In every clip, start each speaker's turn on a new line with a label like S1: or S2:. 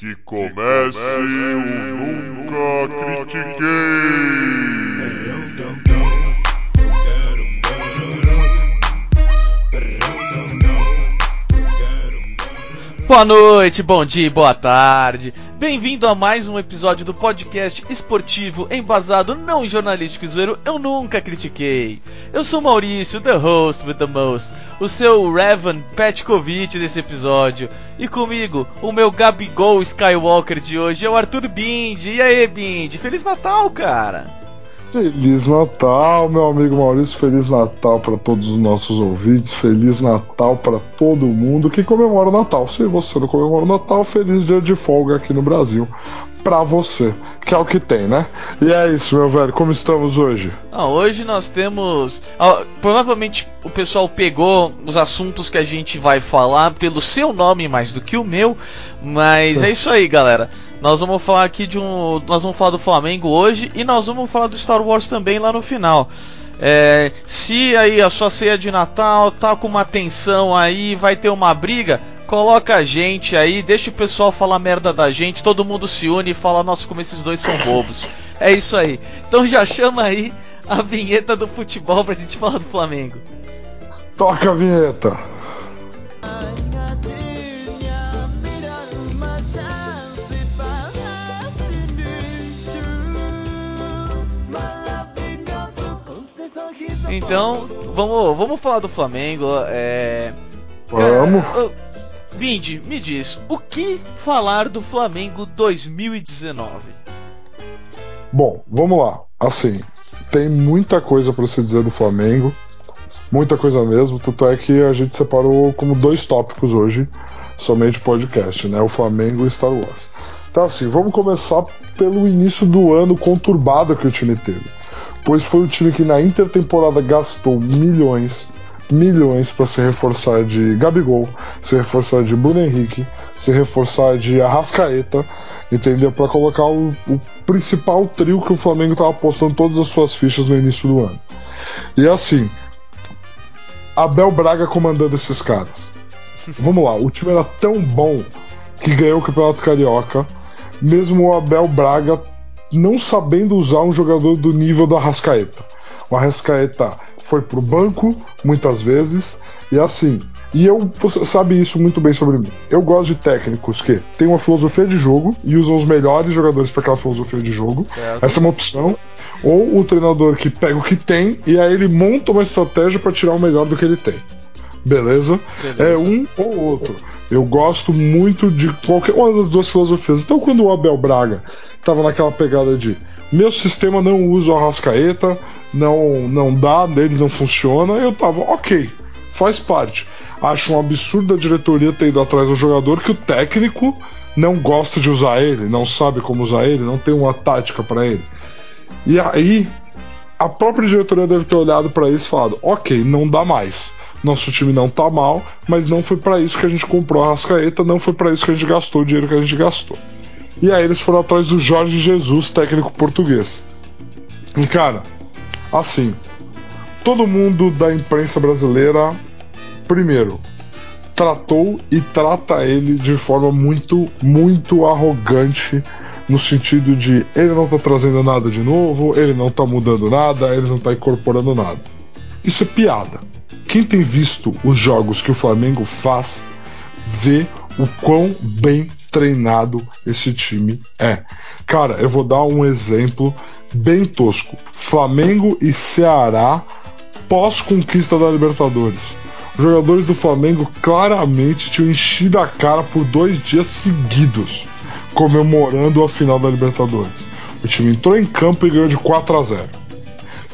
S1: Que comece o Nunca Critiquei!
S2: Boa noite, bom dia, boa tarde. Bem-vindo a mais um episódio do podcast esportivo embasado não jornalístico e zoeiro Eu Nunca Critiquei. Eu sou Maurício, the host with the most, o seu Revan Petkovic desse episódio. E comigo, o meu Gabigol Skywalker de hoje é o Arthur Bindi. E aí, Bindi? Feliz Natal, cara!
S3: Feliz Natal, meu amigo Maurício. Feliz Natal para todos os nossos ouvintes. Feliz Natal para todo mundo que comemora o Natal. Se você não comemora o Natal, feliz dia de folga aqui no Brasil para você, que é o que tem, né? E é isso, meu velho. Como estamos hoje?
S2: Ah, hoje nós temos. Ah, provavelmente o pessoal pegou os assuntos que a gente vai falar pelo seu nome mais do que o meu, mas é isso aí, galera. Nós vamos falar aqui de um. Nós vamos falar do Flamengo hoje e nós vamos falar do Star Wars também lá no final. É, se aí a sua ceia de Natal tá com uma tensão aí, vai ter uma briga, coloca a gente aí, deixa o pessoal falar merda da gente, todo mundo se une e fala, nossa, como esses dois são bobos. É isso aí. Então já chama aí a vinheta do futebol pra gente falar do Flamengo.
S3: Toca a vinheta.
S2: Então, vamos, vamos falar do Flamengo. É...
S3: Vamos.
S2: Vinde, me diz, o que falar do Flamengo 2019?
S3: Bom, vamos lá. Assim, tem muita coisa para se dizer do Flamengo, muita coisa mesmo. Tanto é que a gente separou como dois tópicos hoje, somente podcast, né? O Flamengo e Star Wars. Então, assim, vamos começar pelo início do ano conturbado que o time teve. Pois foi o time que na intertemporada gastou milhões milhões para se reforçar de Gabigol, se reforçar de Bruno Henrique, se reforçar de Arrascaeta, entendeu? Para colocar o, o, principal trio que o Flamengo estava apostando todas as suas fichas no início do ano. E assim, Abel Braga comandando esses caras. Vamos lá, o time era tão bom que ganhou o Campeonato Carioca, mesmo o Abel Braga não sabendo usar um jogador do nível do Arrascaeta. O Arrascaeta foi pro banco muitas vezes e assim. E eu, você sabe isso muito bem sobre mim. Eu gosto de técnicos que têm uma filosofia de jogo e usam os melhores jogadores para aquela filosofia de jogo.
S2: Certo.
S3: Essa é uma opção. Ou o treinador que pega o que tem e aí ele monta uma estratégia para tirar o melhor do que ele tem. Beleza?
S2: Beleza?
S3: É um ou outro. Eu gosto muito de qualquer uma das duas filosofias. Então, quando o Abel Braga tava naquela pegada de meu sistema não usa o Arrascaeta, não, não dá, dele não funciona, eu tava, ok, faz parte. Acho um absurdo a diretoria ter ido atrás do jogador que o técnico não gosta de usar ele, não sabe como usar ele, não tem uma tática para ele. E aí, a própria diretoria deve ter olhado para isso e falado: ok, não dá mais. Nosso time não tá mal, mas não foi para isso que a gente comprou a Rascaeta, não foi para isso que a gente gastou o dinheiro que a gente gastou. E aí eles foram atrás do Jorge Jesus, técnico português. E cara, assim, todo mundo da imprensa brasileira, primeiro, tratou e trata ele de forma muito, muito arrogante, no sentido de ele não tá trazendo nada de novo, ele não tá mudando nada, ele não tá incorporando nada. Isso é piada. Quem tem visto os jogos que o Flamengo faz, vê o quão bem treinado esse time é. Cara, eu vou dar um exemplo bem tosco: Flamengo e Ceará pós-conquista da Libertadores. Os jogadores do Flamengo claramente tinham enchido a cara por dois dias seguidos, comemorando a final da Libertadores. O time entrou em campo e ganhou de 4 a 0.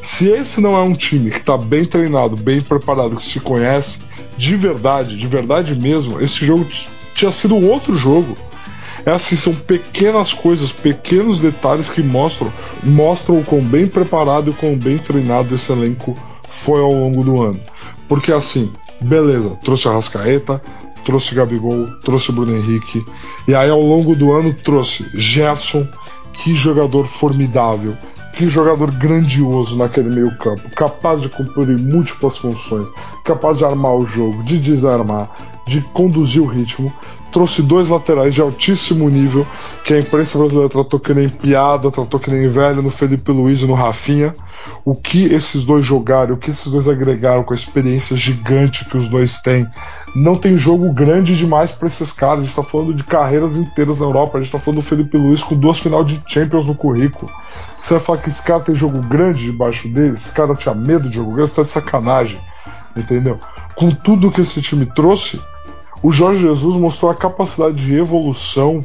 S3: Se esse não é um time que está bem treinado, bem preparado, que se conhece de verdade, de verdade mesmo, esse jogo tinha sido outro jogo. É assim, são pequenas coisas, pequenos detalhes que mostram, mostram o quão bem preparado e quão bem treinado esse elenco foi ao longo do ano. Porque assim, beleza, trouxe a Rascaeta, trouxe Gabigol, trouxe Bruno Henrique, e aí ao longo do ano trouxe Gerson, que jogador formidável, que jogador grandioso naquele meio campo, capaz de cumprir múltiplas funções, capaz de armar o jogo, de desarmar, de conduzir o ritmo. trouxe dois laterais de altíssimo nível, que a imprensa brasileira tratou que nem piada, tratou que nem velho no Felipe Luiz e no Rafinha. O que esses dois jogaram, o que esses dois agregaram com a experiência gigante que os dois têm. Não tem jogo grande demais para esses caras. A gente tá falando de carreiras inteiras na Europa. A gente tá falando do Felipe Luiz com duas final de Champions no currículo. Você vai falar que esse cara tem jogo grande debaixo dele? Esse cara tinha medo de jogo grande? Você tá de sacanagem. Entendeu? Com tudo que esse time trouxe, o Jorge Jesus mostrou a capacidade de evolução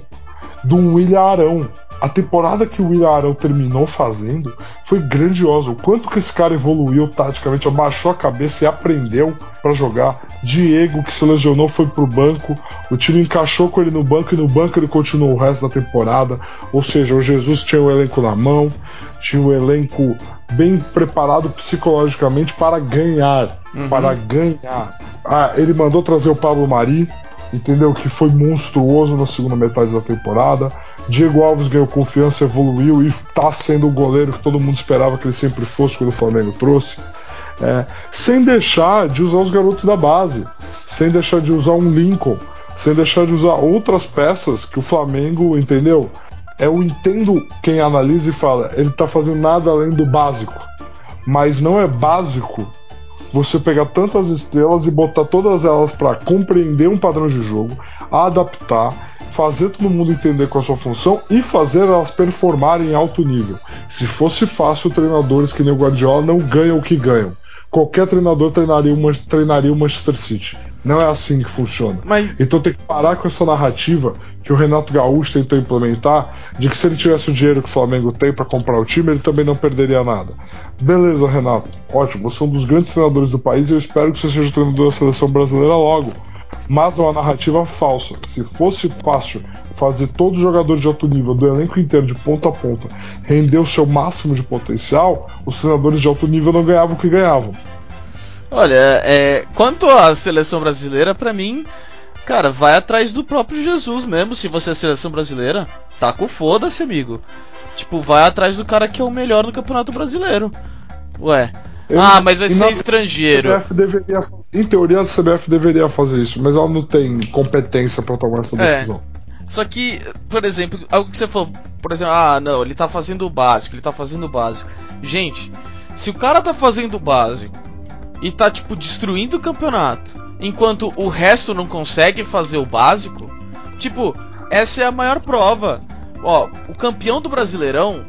S3: de um William Arão. A temporada que o William Arão terminou fazendo foi grandiosa. O quanto que esse cara evoluiu taticamente, abaixou a cabeça e aprendeu para jogar. Diego, que se lesionou, foi pro banco. O time encaixou com ele no banco e no banco ele continuou o resto da temporada. Ou seja, o Jesus tinha o elenco na mão, tinha o elenco bem preparado psicologicamente para ganhar. Uhum. Para ganhar. Ah, ele mandou trazer o Pablo Mari, entendeu? Que foi monstruoso na segunda metade da temporada. Diego Alves ganhou confiança, evoluiu e está sendo o goleiro que todo mundo esperava que ele sempre fosse quando o Flamengo trouxe. É, sem deixar de usar os garotos da base, sem deixar de usar um Lincoln, sem deixar de usar outras peças que o Flamengo, entendeu? Eu entendo quem analisa e fala, ele tá fazendo nada além do básico. Mas não é básico você pegar tantas estrelas e botar todas elas para compreender um padrão de jogo, adaptar, fazer todo mundo entender qual é a sua função e fazer elas performarem em alto nível. Se fosse fácil, treinadores que nem o Guardiola não ganham o que ganham. Qualquer treinador treinaria o, treinaria o Manchester City. Não é assim que funciona. Mas... Então tem que parar com essa narrativa que o Renato Gaúcho tentou implementar de que se ele tivesse o dinheiro que o Flamengo tem para comprar o time, ele também não perderia nada. Beleza, Renato. Ótimo. Você é um dos grandes treinadores do país e eu espero que você seja o treinador da seleção brasileira logo mas é uma narrativa falsa. Se fosse fácil fazer todo jogador de alto nível do elenco inteiro de ponta a ponta render o seu máximo de potencial, os treinadores de alto nível não ganhavam o que ganhavam.
S2: Olha, é, quanto à seleção brasileira, para mim, cara, vai atrás do próprio Jesus mesmo. Se você é seleção brasileira, tá com foda-se, amigo. Tipo, vai atrás do cara que é o melhor no Campeonato Brasileiro. Ué, ah, mas vai ser estrangeiro.
S3: Deveria, em teoria, a CBF deveria fazer isso, mas ela não tem competência para tomar essa é. decisão. É.
S2: Só que, por exemplo, algo que você falou, por exemplo, ah, não, ele tá fazendo o básico, ele tá fazendo o básico. Gente, se o cara tá fazendo o básico e tá, tipo, destruindo o campeonato, enquanto o resto não consegue fazer o básico, tipo, essa é a maior prova. Ó, o campeão do Brasileirão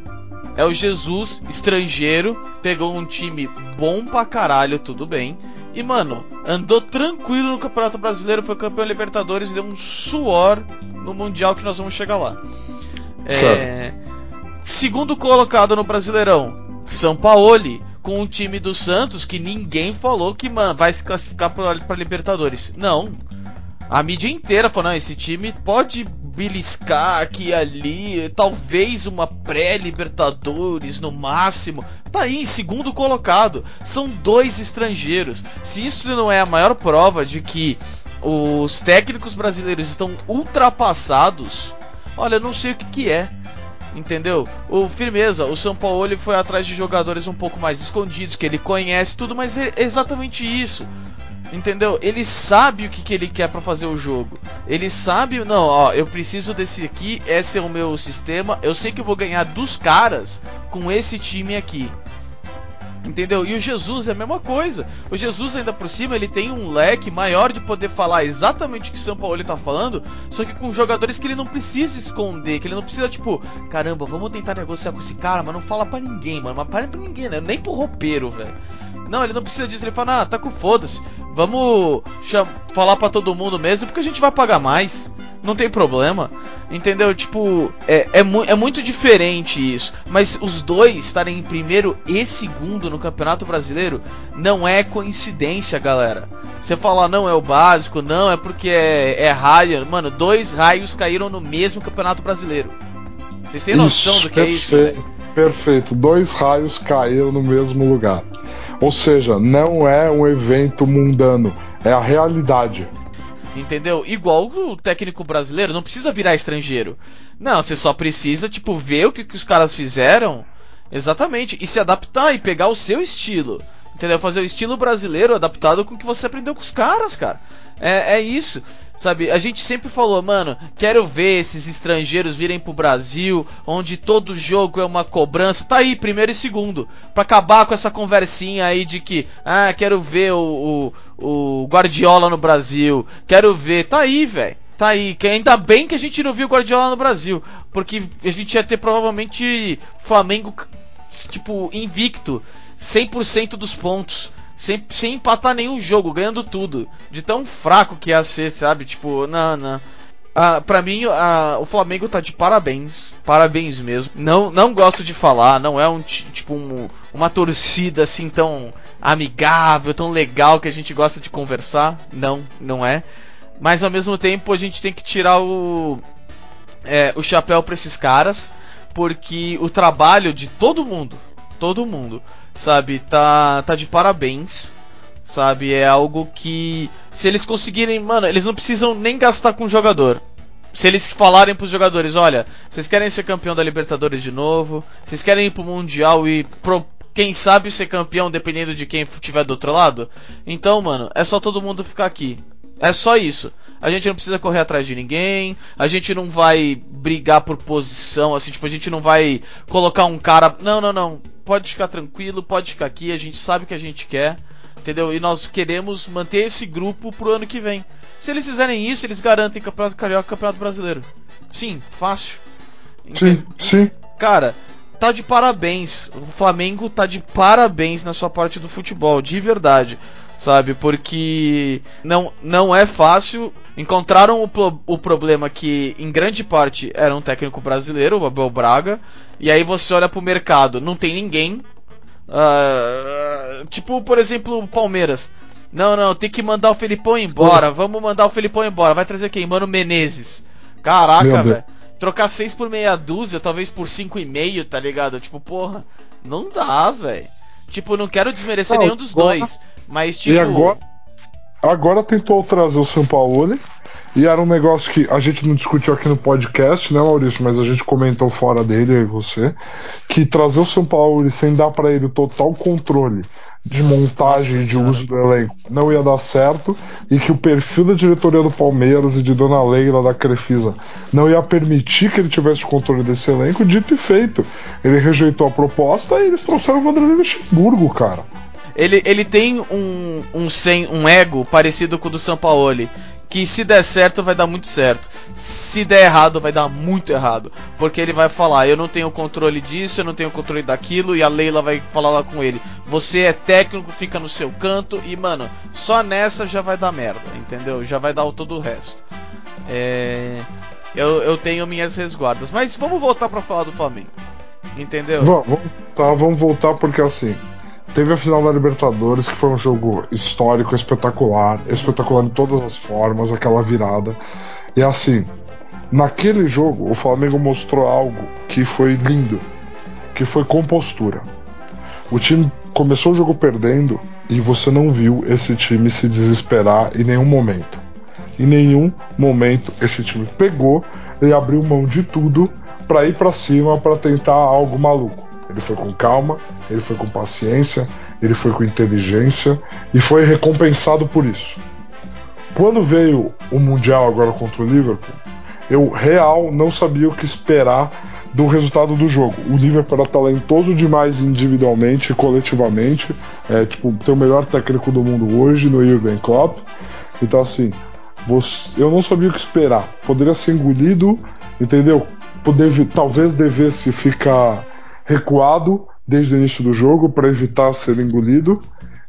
S2: é o Jesus, estrangeiro, pegou um time bom pra caralho, tudo bem. E, mano, andou tranquilo no Campeonato Brasileiro, foi campeão Libertadores, deu um suor no Mundial que nós vamos chegar lá. É... Segundo colocado no Brasileirão, São Paulo, com o time do Santos, que ninguém falou que, mano, vai se classificar pra, pra Libertadores. Não. A mídia inteira falou, não, esse time pode beliscar aqui e ali, talvez uma pré-Libertadores no máximo. Tá aí em segundo colocado. São dois estrangeiros. Se isso não é a maior prova de que os técnicos brasileiros estão ultrapassados, olha, eu não sei o que, que é. Entendeu? O firmeza, o São Paulo foi atrás de jogadores um pouco mais escondidos, que ele conhece tudo, mas é exatamente isso. Entendeu? Ele sabe o que, que ele quer para fazer o jogo. Ele sabe, não, ó, eu preciso desse aqui, esse é o meu sistema. Eu sei que eu vou ganhar dos caras com esse time aqui. Entendeu? E o Jesus é a mesma coisa. O Jesus, ainda por cima, ele tem um leque maior de poder falar exatamente o que o São Paulo está falando, só que com jogadores que ele não precisa esconder, que ele não precisa, tipo, caramba, vamos tentar negociar com esse cara, mas não fala para ninguém, mano. Mas para pra ninguém, né? Nem pro roupeiro, velho. Não, ele não precisa disso. Ele fala, ah, tá com foda-se. Vamos falar para todo mundo mesmo, porque a gente vai pagar mais. Não tem problema. Entendeu? Tipo, é, é, mu é muito diferente isso. Mas os dois estarem em primeiro e segundo no Campeonato Brasileiro não é coincidência, galera. Você fala, não, é o básico, não, é porque é, é raio. Mano, dois raios caíram no mesmo Campeonato Brasileiro. Vocês têm noção do que é isso?
S3: Perfeito. Dois raios caíram no mesmo lugar. Ou seja, não é um evento mundano, é a realidade.
S2: Entendeu? Igual o técnico brasileiro, não precisa virar estrangeiro. Não, você só precisa, tipo, ver o que, que os caras fizeram. Exatamente. E se adaptar e pegar o seu estilo. Entendeu? Fazer o estilo brasileiro adaptado com o que você aprendeu com os caras, cara. É, é isso. Sabe? A gente sempre falou, mano, quero ver esses estrangeiros virem pro Brasil, onde todo jogo é uma cobrança. Tá aí, primeiro e segundo. Pra acabar com essa conversinha aí de que, ah, quero ver o, o, o Guardiola no Brasil, quero ver. Tá aí, velho. Tá aí, que ainda bem que a gente não viu o Guardiola no Brasil, porque a gente ia ter provavelmente Flamengo tipo invicto, 100% dos pontos sem, sem empatar nenhum jogo, ganhando tudo. De tão fraco que ia ser, sabe? Tipo, não, não. Ah, pra mim, ah, o Flamengo tá de parabéns. Parabéns mesmo. Não, não gosto de falar, não é um tipo um, uma torcida assim tão amigável, tão legal que a gente gosta de conversar. Não, não é. Mas ao mesmo tempo a gente tem que tirar o, é, o chapéu pra esses caras. Porque o trabalho de todo mundo, todo mundo, sabe? Tá, tá de parabéns, sabe? É algo que, se eles conseguirem, mano, eles não precisam nem gastar com jogador. Se eles falarem pros jogadores, olha, vocês querem ser campeão da Libertadores de novo, vocês querem ir pro Mundial e pro, quem sabe ser campeão dependendo de quem estiver do outro lado? Então, mano, é só todo mundo ficar aqui. É só isso. A gente não precisa correr atrás de ninguém. A gente não vai brigar por posição, assim, tipo, a gente não vai colocar um cara. Não, não, não pode ficar tranquilo, pode ficar aqui, a gente sabe o que a gente quer, entendeu? E nós queremos manter esse grupo pro ano que vem. Se eles fizerem isso, eles garantem Campeonato Carioca e Campeonato Brasileiro. Sim, fácil.
S3: Sim, sim.
S2: Cara, tá de parabéns. O Flamengo tá de parabéns na sua parte do futebol, de verdade. Sabe? Porque não, não é fácil. Encontraram o, o problema que, em grande parte, era um técnico brasileiro, o Abel Braga. E aí você olha pro mercado, não tem ninguém. Uh, tipo, por exemplo, o Palmeiras. Não, não, tem que mandar o Felipão embora. Vamos mandar o Felipão embora. Vai trazer quem? Mano Menezes. Caraca, velho. Trocar 6 por meia dúzia, talvez por 5,5, tá ligado? Tipo, porra, não dá, velho. Tipo, não quero desmerecer não, nenhum dos agora, dois. Mas, tipo.
S3: E agora, agora tentou trazer o São Paulo. E era um negócio que a gente não discutiu aqui no podcast, né, Maurício? Mas a gente comentou fora dele, e você, que trazer o São Paulo sem dar para ele o total controle de montagem e de uso do elenco não ia dar certo e que o perfil da diretoria do Palmeiras e de Dona Leila da Crefisa não ia permitir que ele tivesse o controle desse elenco, dito e feito. Ele rejeitou a proposta e eles trouxeram o Vanderlei Luxemburgo, cara.
S2: Ele, ele tem um, um, sem, um ego parecido com o do Sampaoli que se der certo vai dar muito certo. Se der errado vai dar muito errado, porque ele vai falar: "Eu não tenho controle disso, eu não tenho controle daquilo" e a Leila vai falar lá com ele: "Você é técnico, fica no seu canto" e mano, só nessa já vai dar merda, entendeu? Já vai dar todo o resto. É... eu, eu tenho minhas resguardas, mas vamos voltar para falar do Flamengo. Entendeu?
S3: Vamos, tá, vamos voltar porque assim, Teve a final da Libertadores, que foi um jogo histórico, espetacular, espetacular de todas as formas, aquela virada. E assim, naquele jogo, o Flamengo mostrou algo que foi lindo, que foi compostura. O time começou o jogo perdendo e você não viu esse time se desesperar em nenhum momento. Em nenhum momento esse time pegou e abriu mão de tudo para ir para cima para tentar algo maluco. Ele foi com calma, ele foi com paciência, ele foi com inteligência e foi recompensado por isso. Quando veio o Mundial agora contra o Liverpool, eu real não sabia o que esperar do resultado do jogo. O Liverpool era talentoso demais individualmente e coletivamente. É, tipo, tem o melhor técnico do mundo hoje no Jurgen Klopp. Então, assim, você, eu não sabia o que esperar. Poderia ser engolido, entendeu? Poder, talvez devesse ficar recuado desde o início do jogo para evitar ser engolido.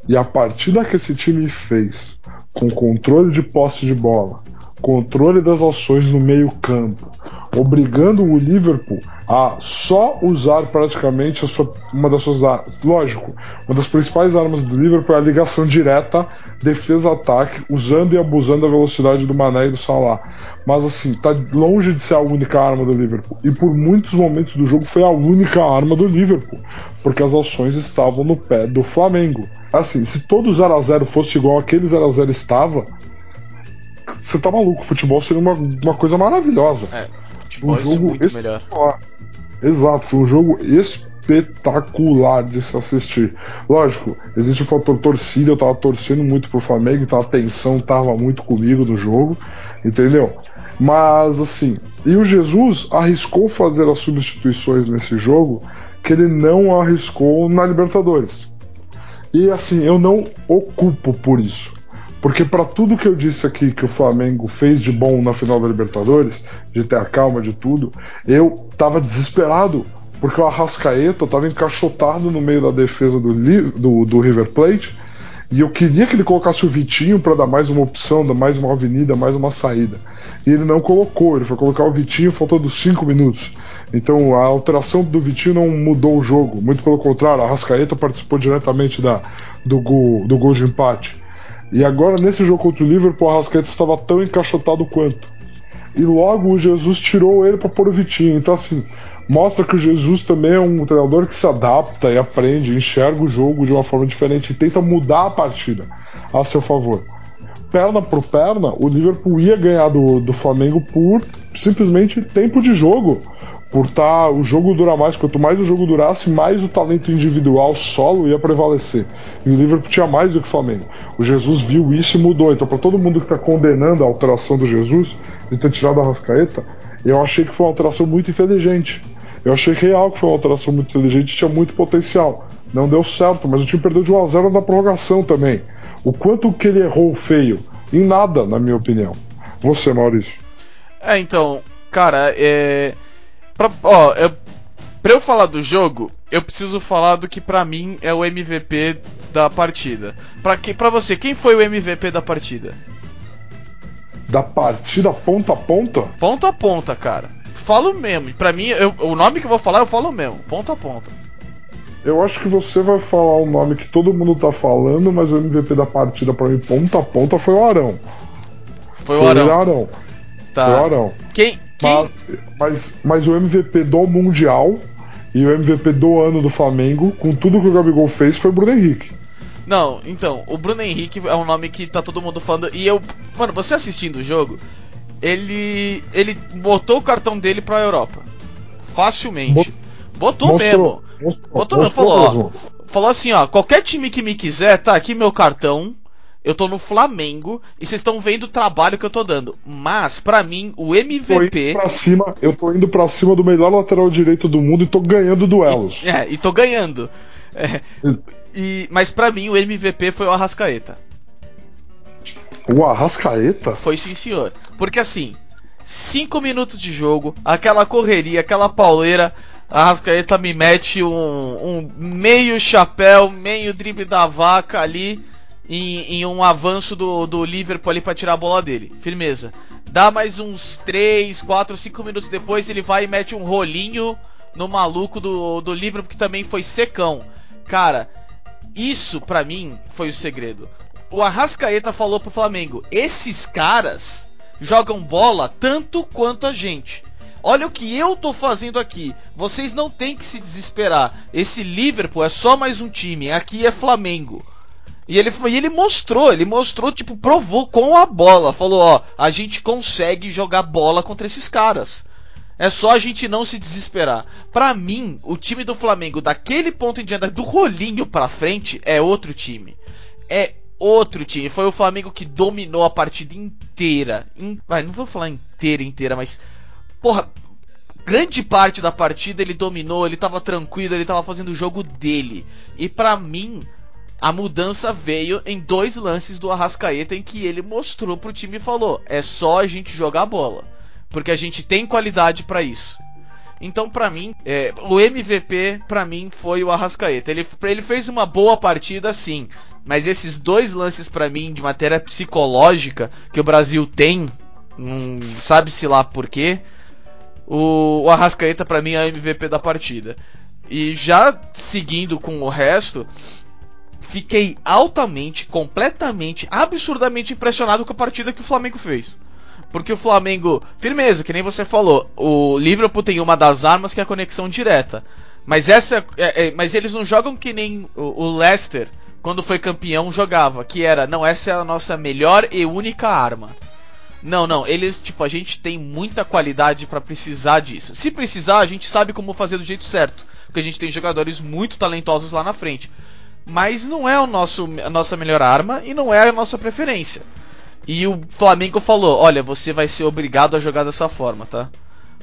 S3: E a partida que esse time fez, com controle de posse de bola, controle das ações no meio-campo, obrigando o Liverpool a só usar praticamente sua, uma das suas armas. Lógico, uma das principais armas do Liverpool é a ligação direta defesa-ataque, usando e abusando da velocidade do Mané e do Salah. Mas assim, tá longe de ser a única arma do Liverpool. E por muitos momentos do jogo foi a única arma do Liverpool, porque as ações estavam no pé do Flamengo. Assim, se todo 0 a 0 fosse igual aquele 0 a 0 estava, você tá maluco. O futebol seria uma, uma coisa maravilhosa.
S2: É, futebol um jogo muito melhor.
S3: Exato, foi um jogo espetacular de se assistir. Lógico, existe o fator torcida, eu tava torcendo muito pro Flamengo, então a tensão tava muito comigo no jogo, entendeu? Mas assim, e o Jesus arriscou fazer as substituições nesse jogo que ele não arriscou na Libertadores. E assim, eu não ocupo por isso. Porque para tudo que eu disse aqui que o Flamengo fez de bom na final da Libertadores, de ter a calma de tudo, eu tava desesperado porque o Arrascaeta estava encaixotado no meio da defesa do, do, do, River Plate e eu queria que ele colocasse o Vitinho para dar mais uma opção, dar mais uma avenida, mais uma saída. E ele não colocou, ele foi colocar o Vitinho faltando 5 minutos. Então a alteração do Vitinho não mudou o jogo, muito pelo contrário, a Arrascaeta participou diretamente da, do, gol, do gol de empate. E agora, nesse jogo contra o Liverpool, o Arrascaeta estava tão encaixotado quanto. E logo o Jesus tirou ele para pôr o Vitinho. Então, assim, mostra que o Jesus também é um treinador que se adapta e aprende, enxerga o jogo de uma forma diferente e tenta mudar a partida a seu favor. Perna por perna, o Liverpool ia ganhar do, do Flamengo por simplesmente tempo de jogo. Por tá, o jogo dura mais, quanto mais o jogo durasse, mais o talento individual solo ia prevalecer. E o Liverpool tinha mais do que o Flamengo. O Jesus viu isso e mudou. Então, para todo mundo que está condenando a alteração do Jesus, de ter tirado a Rascaeta, eu achei que foi uma alteração muito inteligente eu achei real que foi uma alteração muito inteligente tinha muito potencial. Não deu certo, mas o time perdeu de 1 a 0 na prorrogação também. O quanto que ele errou feio? Em nada, na minha opinião. Você, Maurício.
S2: É, então, cara, é. Pra, ó, eu, pra eu falar do jogo, eu preciso falar do que pra mim é o MVP da partida. Pra, que, pra você, quem foi o MVP da partida?
S3: Da partida ponta a ponta?
S2: Ponta a ponta, cara falo mesmo. Pra mim, eu, o nome que eu vou falar, eu falo mesmo, ponta a ponta.
S3: Eu acho que você vai falar o nome que todo mundo tá falando, mas o MVP da partida pra mim, ponta a ponta, foi o Arão.
S2: Foi, o Arão.
S3: Arão.
S2: Tá.
S3: Foi o Arão.
S2: Quem...
S3: Mas, mas, mas o MVP do Mundial e o MVP do ano do Flamengo, com tudo que o Gabigol fez, foi o Bruno Henrique.
S2: Não, então, o Bruno Henrique é um nome que tá todo mundo falando. E eu. Mano, você assistindo o jogo, ele ele botou o cartão dele pra Europa. Facilmente. Botou mostrou, mesmo. Mostrou, botou mesmo. Falou, ó, falou assim, ó, qualquer time que me quiser, tá aqui meu cartão. Eu tô no Flamengo e vocês estão vendo o trabalho que eu tô dando. Mas, para mim, o MVP.
S3: Pra cima, eu tô indo pra cima do melhor lateral direito do mundo e tô ganhando duelos.
S2: E, é, e tô ganhando. É, e, mas para mim, o MVP foi o Arrascaeta.
S3: O Arrascaeta?
S2: Foi sim, senhor. Porque assim, 5 minutos de jogo, aquela correria, aquela pauleira, a Arrascaeta me mete um, um, meio chapéu, meio drible da vaca ali em, em um avanço do, do Liverpool ali para tirar a bola dele. Firmeza. Dá mais uns 3, 4, 5 minutos depois ele vai e mete um rolinho no maluco do, do Liverpool que também foi secão. Cara, isso para mim foi o segredo o Arrascaeta falou pro Flamengo: esses caras jogam bola tanto quanto a gente. Olha o que eu tô fazendo aqui. Vocês não têm que se desesperar. Esse Liverpool é só mais um time. Aqui é Flamengo. E ele, e ele mostrou, ele mostrou, tipo, provou com a bola. Falou: ó, a gente consegue jogar bola contra esses caras. É só a gente não se desesperar. Para mim, o time do Flamengo, daquele ponto em diante, do rolinho pra frente, é outro time. É outro time. Foi o Flamengo que dominou a partida inteira. In... Vai, não vou falar inteira, inteira, mas. Porra, grande parte da partida ele dominou, ele tava tranquilo, ele tava fazendo o jogo dele. E para mim, a mudança veio em dois lances do Arrascaeta em que ele mostrou pro time e falou: é só a gente jogar bola. Porque a gente tem qualidade para isso. Então, para mim, é, o MVP para mim foi o Arrascaeta. Ele, ele fez uma boa partida, sim. Mas esses dois lances para mim de matéria psicológica que o Brasil tem, hum, sabe-se lá por quê, o, o Arrascaeta para mim é o MVP da partida. E já seguindo com o resto, fiquei altamente, completamente, absurdamente impressionado com a partida que o Flamengo fez. Porque o Flamengo, firmeza, que nem você falou, o Liverpool tem uma das armas que é a conexão direta. Mas essa, é, é, mas eles não jogam que nem o, o Leicester quando foi campeão, jogava, que era, não, essa é a nossa melhor e única arma. Não, não, eles, tipo, a gente tem muita qualidade para precisar disso. Se precisar, a gente sabe como fazer do jeito certo, porque a gente tem jogadores muito talentosos lá na frente. Mas não é o nosso, a nossa melhor arma e não é a nossa preferência. E o Flamengo falou: olha, você vai ser obrigado a jogar dessa forma, tá?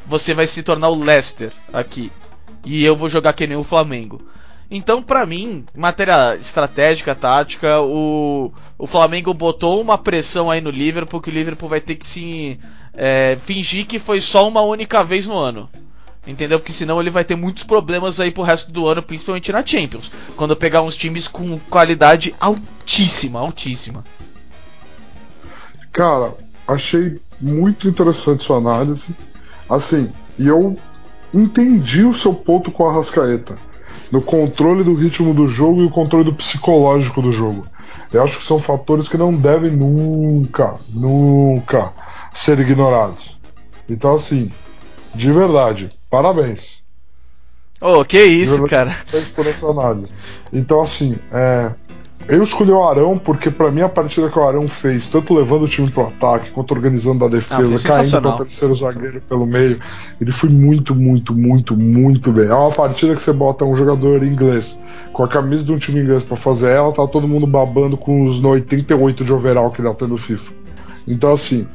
S2: Você vai se tornar o Leicester aqui. E eu vou jogar que nem o Flamengo. Então, para mim, matéria estratégica, tática, o, o Flamengo botou uma pressão aí no Liverpool que o Liverpool vai ter que se é, fingir que foi só uma única vez no ano. Entendeu? Porque senão ele vai ter muitos problemas aí pro resto do ano, principalmente na Champions. Quando pegar uns times com qualidade altíssima, altíssima.
S3: Cara, achei muito interessante sua análise. Assim, e eu entendi o seu ponto com a Rascaeta no controle do ritmo do jogo e o controle do psicológico do jogo. Eu acho que são fatores que não devem nunca, nunca ser ignorados. Então, assim, de verdade, parabéns.
S2: Oh, que isso, cara.
S3: Por essa análise. Então, assim, é, eu escolhi o Arão porque, para mim, a partida que o Arão fez, tanto levando o time pro ataque, quanto organizando a defesa, ah, caindo para o terceiro zagueiro pelo meio, ele foi muito, muito, muito, muito bem. É uma partida que você bota um jogador inglês com a camisa de um time inglês para fazer ela, tá todo mundo babando com os 88 de overall que ele tá no FIFA. Então, assim,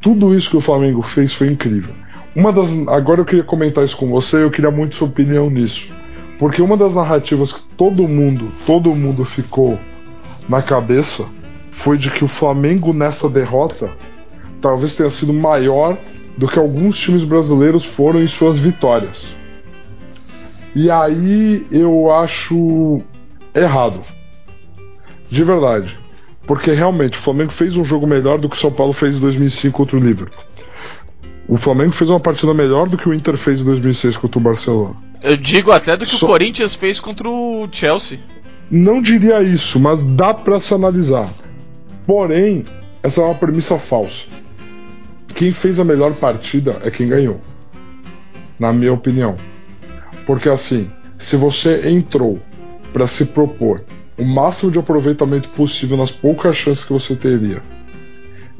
S3: tudo isso que o Flamengo fez foi incrível. Uma das, agora eu queria comentar isso com você, eu queria muito sua opinião nisso. Porque uma das narrativas que todo mundo, todo mundo ficou na cabeça foi de que o Flamengo nessa derrota talvez tenha sido maior do que alguns times brasileiros foram em suas vitórias. E aí eu acho errado. De verdade. Porque realmente o Flamengo fez um jogo melhor do que o São Paulo fez em 2005 contra o Liverpool. O Flamengo fez uma partida melhor do que o Inter fez em 2006 contra o Barcelona.
S2: Eu digo até do que Só... o Corinthians fez contra o Chelsea.
S3: Não diria isso, mas dá para se analisar. Porém, essa é uma premissa falsa. Quem fez a melhor partida é quem ganhou. Na minha opinião. Porque assim, se você entrou para se propor o máximo de aproveitamento possível nas poucas chances que você teria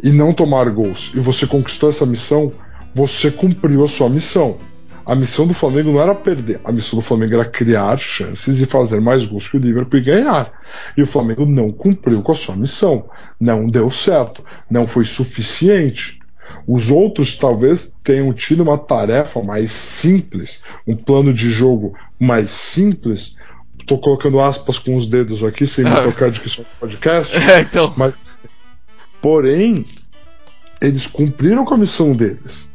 S3: e não tomar gols, e você conquistou essa missão, você cumpriu a sua missão. A missão do Flamengo não era perder, a missão do Flamengo era criar chances e fazer mais gols que o Liverpool e ganhar. E o Flamengo não cumpriu com a sua missão, não deu certo, não foi suficiente. Os outros talvez tenham tido uma tarefa mais simples, um plano de jogo mais simples. Estou colocando aspas com os dedos aqui, sem me tocar de que isso é um podcast.
S2: É, então.
S3: Mas, porém, eles cumpriram com a missão deles.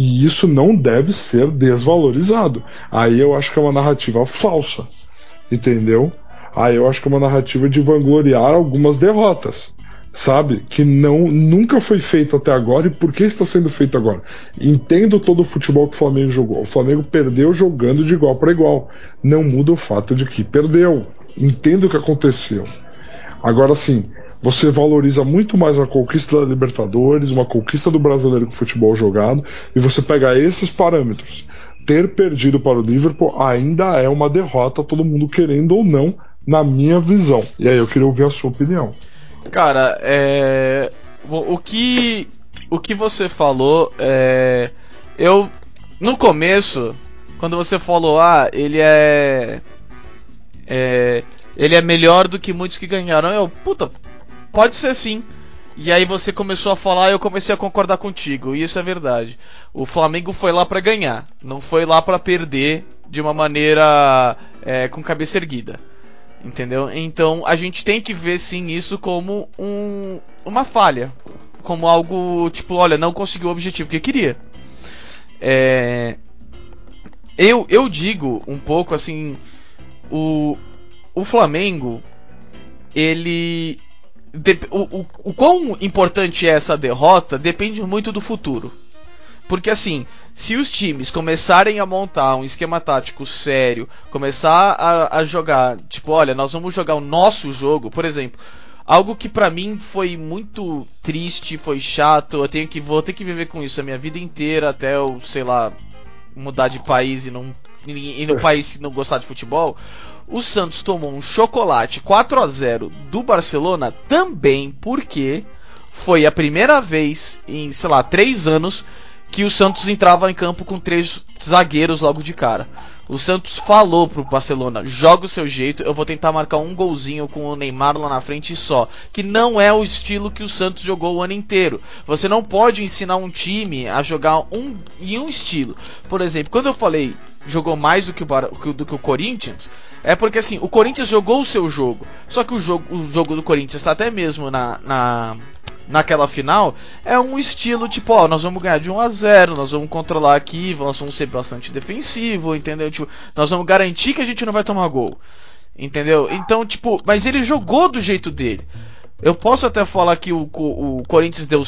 S3: E isso não deve ser desvalorizado. Aí eu acho que é uma narrativa falsa. Entendeu? Aí eu acho que é uma narrativa de vangloriar algumas derrotas. Sabe? Que não nunca foi feito até agora e por que está sendo feito agora? Entendo todo o futebol que o Flamengo jogou. O Flamengo perdeu jogando de igual para igual. Não muda o fato de que perdeu. Entendo o que aconteceu. Agora sim, você valoriza muito mais a conquista da Libertadores, uma conquista do brasileiro com futebol jogado, e você pega esses parâmetros. Ter perdido para o Liverpool ainda é uma derrota, todo mundo querendo ou não, na minha visão. E aí eu queria ouvir a sua opinião.
S2: Cara, é. O que. O que você falou é. Eu. No começo, quando você falou, ah, ele é. É. Ele é melhor do que muitos que ganharam. Eu, puta, Pode ser sim. E aí você começou a falar e eu comecei a concordar contigo. E isso é verdade. O Flamengo foi lá para ganhar, não foi lá para perder de uma maneira é, com cabeça erguida. Entendeu? Então a gente tem que ver sim isso como um, uma falha. Como algo tipo, olha, não conseguiu o objetivo que queria. É, eu, eu digo um pouco assim: o, o Flamengo ele o, o, o quão importante é essa derrota depende muito do futuro. Porque assim, se os times começarem a montar um esquema tático sério, começar a, a, jogar, tipo, olha, nós vamos jogar o nosso jogo, por exemplo, algo que para mim foi muito triste, foi chato, eu tenho que vou ter que viver com isso a minha vida inteira até eu, sei lá, mudar de país e não e no país não gostar de futebol, o Santos tomou um chocolate 4 a 0 do Barcelona também porque foi a primeira vez em, sei lá, três anos que o Santos entrava em campo com três zagueiros logo de cara. O Santos falou pro Barcelona: joga o seu jeito, eu vou tentar marcar um golzinho com o Neymar lá na frente só. Que não é o estilo que o Santos jogou o ano inteiro. Você não pode ensinar um time a jogar um, em um estilo. Por exemplo, quando eu falei jogou mais do que o, do que o Corinthians, é porque assim, o Corinthians jogou o seu jogo. Só que o jogo, o jogo do Corinthians está até mesmo na, na naquela final é um estilo tipo, ó, nós vamos ganhar de 1 a 0, nós vamos controlar aqui, nós vamos ser bastante defensivo, entendeu? Tipo, nós vamos garantir que a gente não vai tomar gol. Entendeu? Então, tipo, mas ele jogou do jeito dele. Eu posso até falar que o, o, o Corinthians deu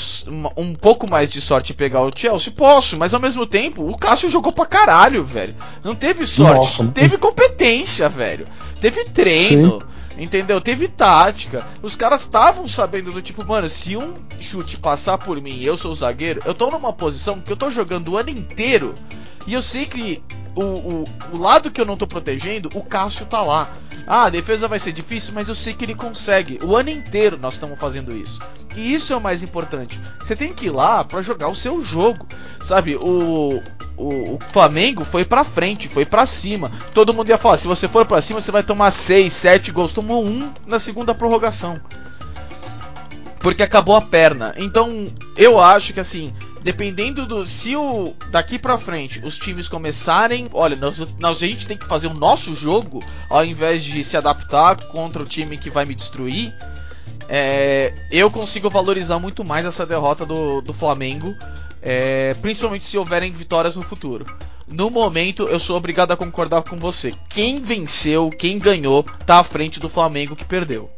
S2: um pouco mais de sorte em pegar o Chelsea? Posso, mas ao mesmo tempo, o Cássio jogou pra caralho, velho. Não teve sorte, Nossa. teve competência, velho. Teve treino. Sim. Entendeu? Teve tática. Os caras estavam sabendo do tipo, mano, se um chute passar por mim e eu sou o zagueiro, eu tô numa posição que eu tô jogando o ano inteiro e eu sei que o, o, o, lado que eu não tô protegendo, o Cássio tá lá. Ah, a defesa vai ser difícil, mas eu sei que ele consegue. O ano inteiro nós estamos fazendo isso. E isso é o mais importante. Você tem que ir lá para jogar o seu jogo. Sabe, o, o, o Flamengo foi pra frente, foi pra cima. Todo mundo ia falar: se você for pra cima, você vai tomar 6, 7 gols. Tomou um na segunda prorrogação. Porque acabou a perna. Então, eu acho que assim dependendo do. Se o. Daqui pra frente os times começarem. Olha, nós, nós a gente tem que fazer o nosso jogo ao invés de se adaptar contra o time que vai me destruir. É, eu consigo valorizar muito mais essa derrota do, do Flamengo. É, principalmente se houverem vitórias no futuro. No momento, eu sou obrigado a concordar com você. Quem venceu, quem ganhou, tá à frente do Flamengo que perdeu.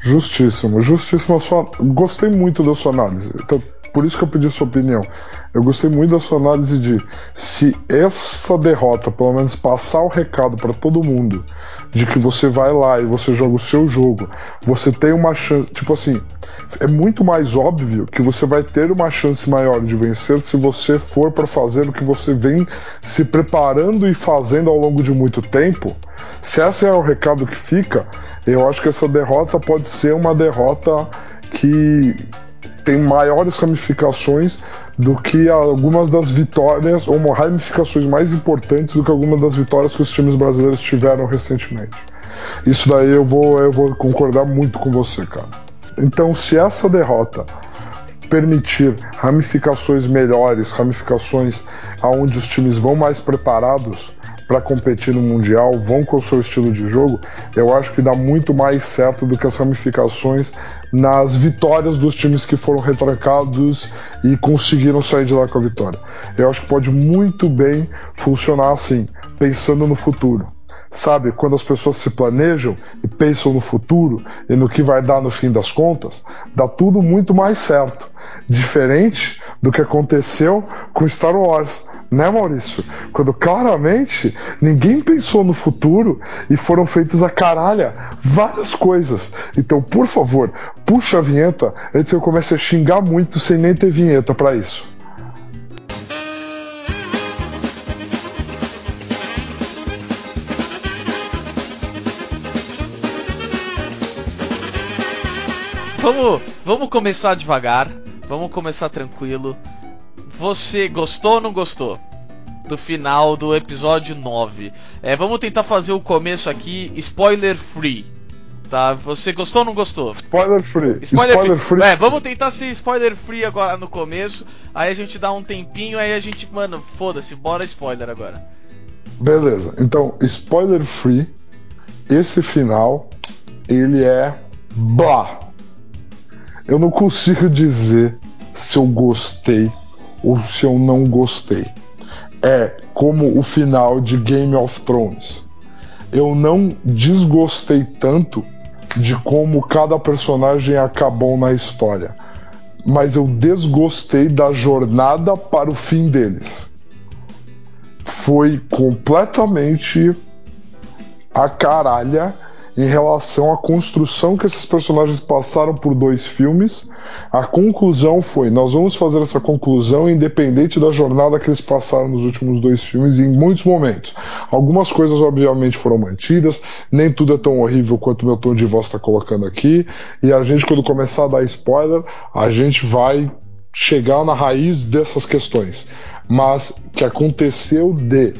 S3: Justíssimo, justíssimo. Sua... Gostei muito da sua análise. Então, por isso que eu pedi sua opinião. Eu gostei muito da sua análise de se essa derrota, pelo menos passar o recado para todo mundo de que você vai lá e você joga o seu jogo, você tem uma chance, tipo assim, é muito mais óbvio que você vai ter uma chance maior de vencer se você for para fazer o que você vem se preparando e fazendo ao longo de muito tempo. Se esse é o recado que fica, eu acho que essa derrota pode ser uma derrota que tem maiores ramificações do que algumas das vitórias, ou ramificações mais importantes do que algumas das vitórias que os times brasileiros tiveram recentemente. Isso daí eu vou, eu vou concordar muito com você, cara. Então, se essa derrota permitir ramificações melhores, ramificações aonde os times vão mais preparados, para competir no Mundial, vão com o seu estilo de jogo, eu acho que dá muito mais certo do que as ramificações nas vitórias dos times que foram retrancados e conseguiram sair de lá com a vitória. Eu acho que pode muito bem funcionar assim, pensando no futuro. Sabe, quando as pessoas se planejam e pensam no futuro e no que vai dar no fim das contas, dá tudo muito mais certo. Diferente do que aconteceu com Star Wars né, Maurício? Quando claramente ninguém pensou no futuro e foram feitos a caralha várias coisas. Então, por favor, puxa a vinheta antes que eu comece a xingar muito sem nem ter vinheta para isso.
S2: Vamos, vamos começar devagar, vamos começar tranquilo. Você gostou ou não gostou? Do final do episódio 9. É, vamos tentar fazer o começo aqui spoiler free. Tá? Você gostou ou não gostou?
S3: Spoiler free.
S2: Spoiler, spoiler free. free. É, vamos tentar ser spoiler free agora no começo. Aí a gente dá um tempinho, aí a gente, mano, foda-se, bora spoiler agora.
S3: Beleza. Então, spoiler free. Esse final, ele é blá. Eu não consigo dizer se eu gostei ou se eu não gostei. É como o final de Game of Thrones. Eu não desgostei tanto de como cada personagem acabou na história, mas eu desgostei da jornada para o fim deles. Foi completamente a caralha em relação à construção que esses personagens passaram por dois filmes. A conclusão foi: nós vamos fazer essa conclusão independente da jornada que eles passaram nos últimos dois filmes em muitos momentos. Algumas coisas, obviamente, foram mantidas, nem tudo é tão horrível quanto o meu tom de voz está colocando aqui. E a gente, quando começar a dar spoiler, a gente vai chegar na raiz dessas questões. Mas que aconteceu de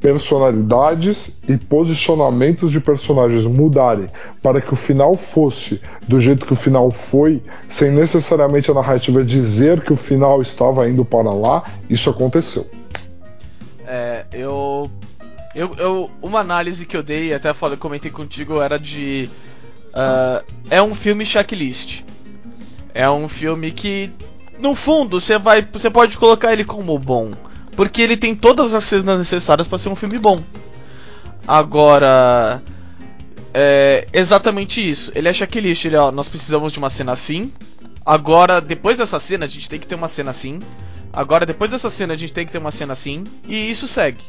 S3: personalidades e posicionamentos de personagens mudarem para que o final fosse do jeito que o final foi, sem necessariamente a narrativa dizer que o final estava indo para lá, isso aconteceu.
S2: É, eu, eu, eu uma análise que eu dei, até falei, comentei contigo, era de uh, é um filme checklist. É um filme que no fundo você vai, você pode colocar ele como bom porque ele tem todas as cenas necessárias para ser um filme bom. Agora. É exatamente isso. Ele é checklist. Ele, ó, nós precisamos de uma cena assim. Agora, depois dessa cena, a gente tem que ter uma cena assim. Agora, depois dessa cena, a gente tem que ter uma cena assim. E isso segue.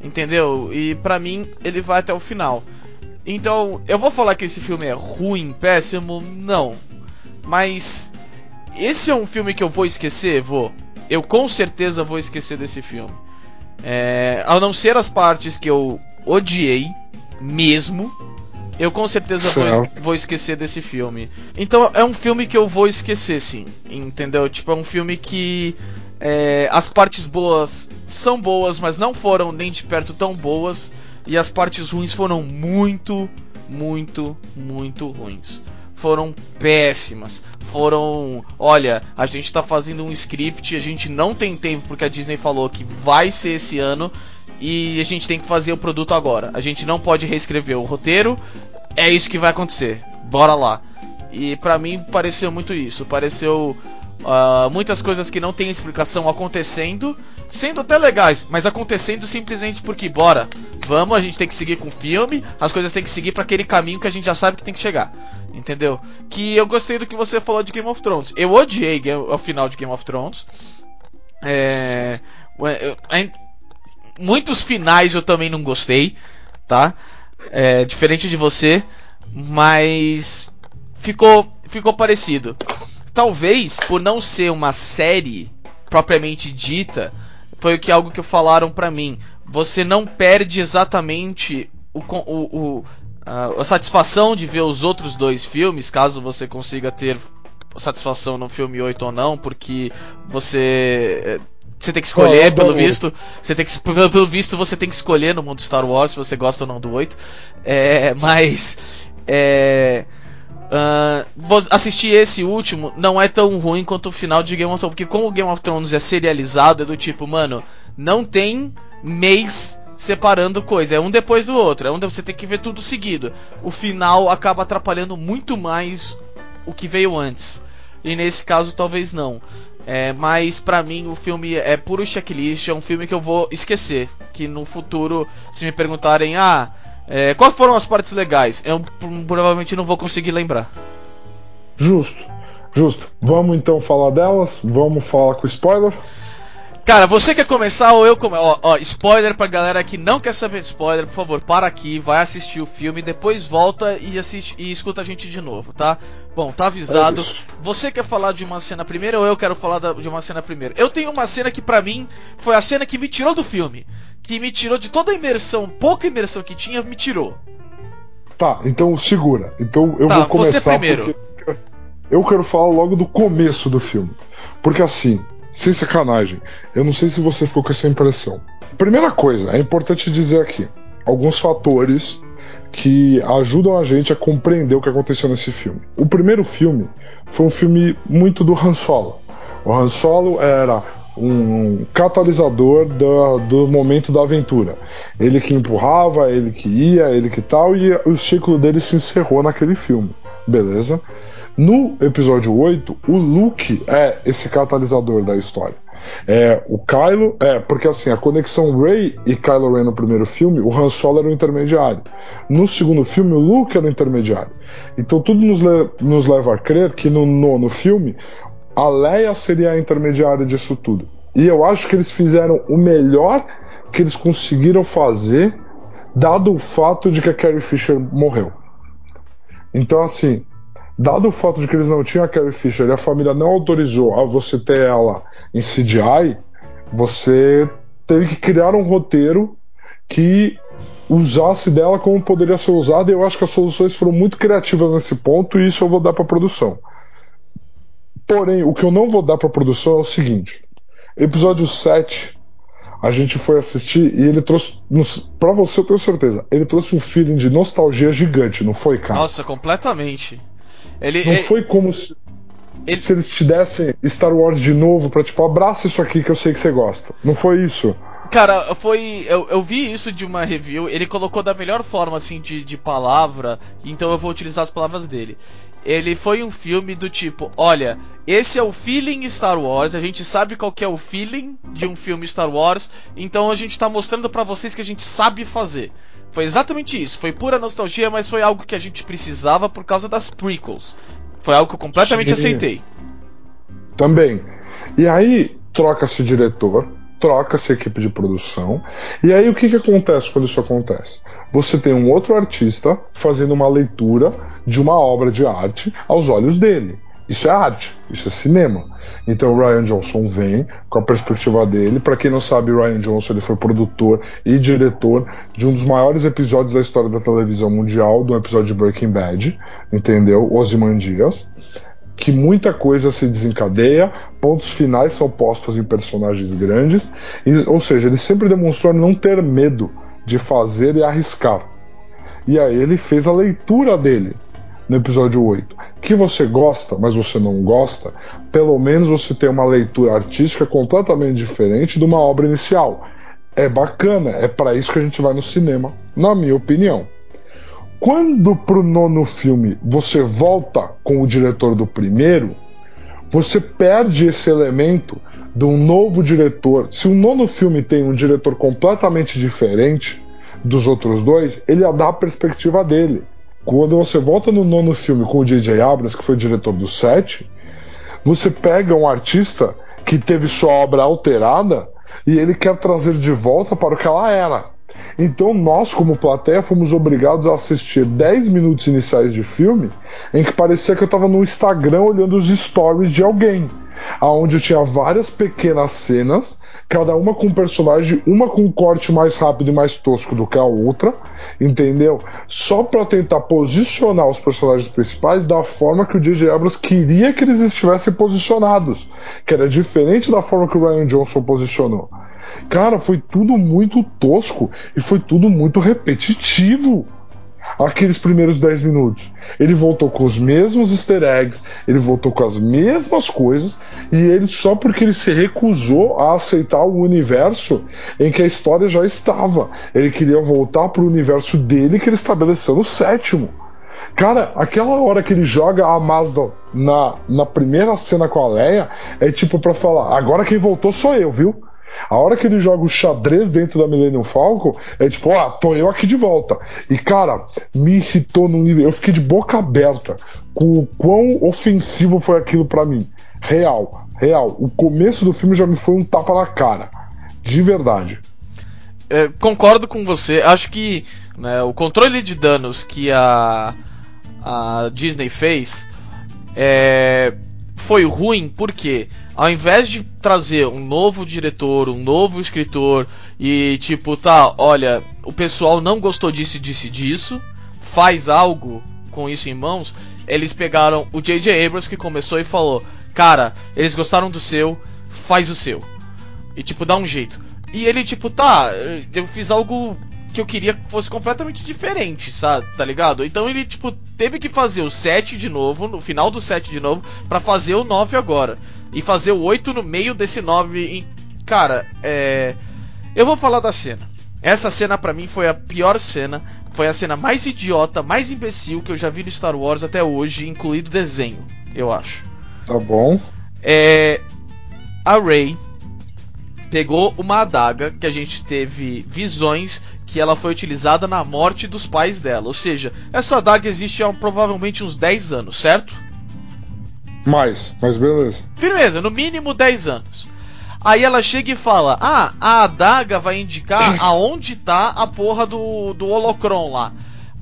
S2: Entendeu? E pra mim, ele vai até o final. Então, eu vou falar que esse filme é ruim, péssimo? Não. Mas. Esse é um filme que eu vou esquecer? Vou eu com certeza vou esquecer desse filme. É, a não ser as partes que eu odiei mesmo, eu com certeza vou, vou, esquecer desse filme. Então é um filme que eu vou esquecer, sim. Entendeu? Tipo, é um filme que. É, as partes boas são boas, mas não foram nem de perto tão boas. E as partes ruins foram muito, muito, muito ruins foram péssimas. Foram, olha, a gente tá fazendo um script, a gente não tem tempo porque a Disney falou que vai ser esse ano e a gente tem que fazer o produto agora. A gente não pode reescrever o roteiro. É isso que vai acontecer. Bora lá. E para mim pareceu muito isso. Pareceu uh, muitas coisas que não tem explicação acontecendo, sendo até legais, mas acontecendo simplesmente porque bora, vamos, a gente tem que seguir com o filme, as coisas têm que seguir para aquele caminho que a gente já sabe que tem que chegar. Entendeu? Que eu gostei do que você falou de Game of Thrones. Eu odiei o final de Game of Thrones. É, muitos finais eu também não gostei, tá? É, diferente de você, mas ficou ficou parecido. Talvez por não ser uma série propriamente dita, foi o que algo que falaram para mim. Você não perde exatamente o, o, o, a satisfação de ver os outros dois filmes, caso você consiga ter satisfação no filme 8 ou não, porque você eh, você tem que escolher, oh, pelo visto. Você tem que, pelo, pelo, visto, você tem que escolher no mundo Star Wars se você gosta ou não do 8. É, mas. É, uh, assistir esse último não é tão ruim quanto o final de Game of Thrones. Porque como o Game of Thrones é serializado, é do tipo, mano, não tem mês separando coisa. É um depois do outro. É um você tem que ver tudo seguido. O final acaba atrapalhando muito mais o que veio antes. E nesse caso talvez não. É, mas para mim o filme é puro checklist, é um filme que eu vou esquecer. Que no futuro, se me perguntarem, ah, é, quais foram as partes legais? Eu provavelmente não vou conseguir lembrar.
S3: Justo, justo. Vamos então falar delas? Vamos falar com spoiler?
S2: Cara, você quer começar ou eu começo? Ó, ó, spoiler pra galera que não quer saber de spoiler, por favor, para aqui, vai assistir o filme, depois volta e assiste e escuta a gente de novo, tá? Bom, tá avisado. É você quer falar de uma cena primeiro ou eu quero falar da, de uma cena primeiro? Eu tenho uma cena que para mim foi a cena que me tirou do filme, que me tirou de toda a imersão, pouca imersão que tinha, me tirou.
S3: Tá, então segura. Então eu
S2: tá,
S3: vou começar
S2: você primeiro.
S3: eu quero falar logo do começo do filme. Porque assim, sem sacanagem, eu não sei se você ficou com essa impressão. Primeira coisa, é importante dizer aqui alguns fatores que ajudam a gente a compreender o que aconteceu nesse filme. O primeiro filme foi um filme muito do Han Solo. O Han Solo era um catalisador do, do momento da aventura. Ele que empurrava, ele que ia, ele que tal, e o ciclo dele se encerrou naquele filme. Beleza? No episódio 8, o Luke é esse catalisador da história. É, o Kylo, é, porque assim, a conexão Rey e Kylo Ren no primeiro filme, o Han Solo era o intermediário. No segundo filme, o Luke era o intermediário. Então tudo nos, le nos leva a crer que no nono filme, a Leia seria a intermediária disso tudo. E eu acho que eles fizeram o melhor que eles conseguiram fazer, dado o fato de que a Carrie Fisher morreu. Então, assim, dado o fato de que eles não tinham a Carrie Fisher e a família não autorizou a você ter ela em CGI, você teve que criar um roteiro que usasse dela como poderia ser usada, e eu acho que as soluções foram muito criativas nesse ponto, e isso eu vou dar para produção. Porém, o que eu não vou dar para produção é o seguinte: episódio 7, a gente foi assistir e ele trouxe, para você eu tenho certeza, ele trouxe um feeling de nostalgia gigante, não foi, cara?
S2: Nossa, completamente. Ele,
S3: não
S2: ele...
S3: foi como se, ele... se eles te dessem Star Wars de novo pra tipo, abraça isso aqui que eu sei que você gosta. Não foi isso?
S2: Cara, foi. Eu, eu vi isso de uma review, ele colocou da melhor forma, assim, de, de palavra, então eu vou utilizar as palavras dele. Ele foi um filme do tipo: olha, esse é o feeling Star Wars, a gente sabe qual que é o feeling de um filme Star Wars, então a gente tá mostrando para vocês que a gente sabe fazer. Foi exatamente isso, foi pura nostalgia, mas foi algo que a gente precisava por causa das prequels. Foi algo que eu completamente Sim. aceitei.
S3: Também. E aí, troca-se diretor, troca-se equipe de produção. E aí o que, que acontece quando isso acontece? Você tem um outro artista fazendo uma leitura de uma obra de arte aos olhos dele. Isso é arte, isso é cinema. Então o Ryan Johnson vem com a perspectiva dele. Para quem não sabe, o Ryan Johnson ele foi produtor e diretor de um dos maiores episódios da história da televisão mundial, do episódio de Breaking Bad, entendeu? Ozymandias que muita coisa se desencadeia, pontos finais são postos em personagens grandes, e, ou seja, ele sempre demonstrou não ter medo de fazer e arriscar. E aí ele fez a leitura dele no episódio 8. Que você gosta, mas você não gosta, pelo menos você tem uma leitura artística completamente diferente de uma obra inicial. É bacana, é para isso que a gente vai no cinema, na minha opinião. Quando pro nono filme você volta com o diretor do primeiro, você perde esse elemento de um novo diretor. Se o nono filme tem um diretor completamente diferente dos outros dois, ele dá a perspectiva dele. Quando você volta no nono filme com o J.J. Abrams, que foi diretor do set, você pega um artista que teve sua obra alterada e ele quer trazer de volta para o que ela era. Então nós, como plateia, fomos obrigados a assistir 10 minutos iniciais de filme em que parecia que eu estava no Instagram olhando os stories de alguém, aonde eu tinha várias pequenas cenas, cada uma com um personagem, uma com um corte mais rápido e mais tosco do que a outra, entendeu? Só para tentar posicionar os personagens principais da forma que o J.J. Abrams queria que eles estivessem posicionados, que era diferente da forma que o Ryan Johnson posicionou. Cara, foi tudo muito tosco e foi tudo muito repetitivo. Aqueles primeiros 10 minutos. Ele voltou com os mesmos easter eggs, ele voltou com as mesmas coisas, e ele só porque ele se recusou a aceitar o universo em que a história já estava. Ele queria voltar para o universo dele que ele estabeleceu no sétimo. Cara, aquela hora que ele joga a Mazda na, na primeira cena com a Leia é tipo para falar: agora quem voltou sou eu, viu? A hora que ele joga o xadrez dentro da Millennium Falcon, é tipo, ah, tô eu aqui de volta. E cara, me irritou num nível. Eu fiquei de boca aberta com o quão ofensivo foi aquilo para mim. Real, real. O começo do filme já me foi um tapa na cara. De verdade.
S2: É, concordo com você. Acho que né, o controle de danos que a, a Disney fez é, foi ruim porque ao invés de trazer um novo diretor, um novo escritor e tipo, tá, olha, o pessoal não gostou disso disse disso, faz algo com isso em mãos, eles pegaram o J.J. Abrams que começou e falou: "Cara, eles gostaram do seu, faz o seu". E tipo, dá um jeito. E ele tipo, tá, eu fiz algo que eu queria que fosse completamente diferente, sabe? Tá ligado? Então ele, tipo, teve que fazer o 7 de novo, no final do 7 de novo, para fazer o 9 agora. E fazer o 8 no meio desse 9. E, cara, é. Eu vou falar da cena. Essa cena para mim foi a pior cena. Foi a cena mais idiota, mais imbecil que eu já vi no Star Wars até hoje, incluído desenho, eu acho.
S3: Tá bom.
S2: É. A Rey pegou uma adaga que a gente teve visões que ela foi utilizada na morte dos pais dela. Ou seja, essa adaga existe há provavelmente uns 10 anos, certo?
S3: Mais, mas beleza.
S2: Firmeza, no mínimo 10 anos. Aí ela chega e fala: Ah, a adaga vai indicar aonde tá a porra do, do holocron lá.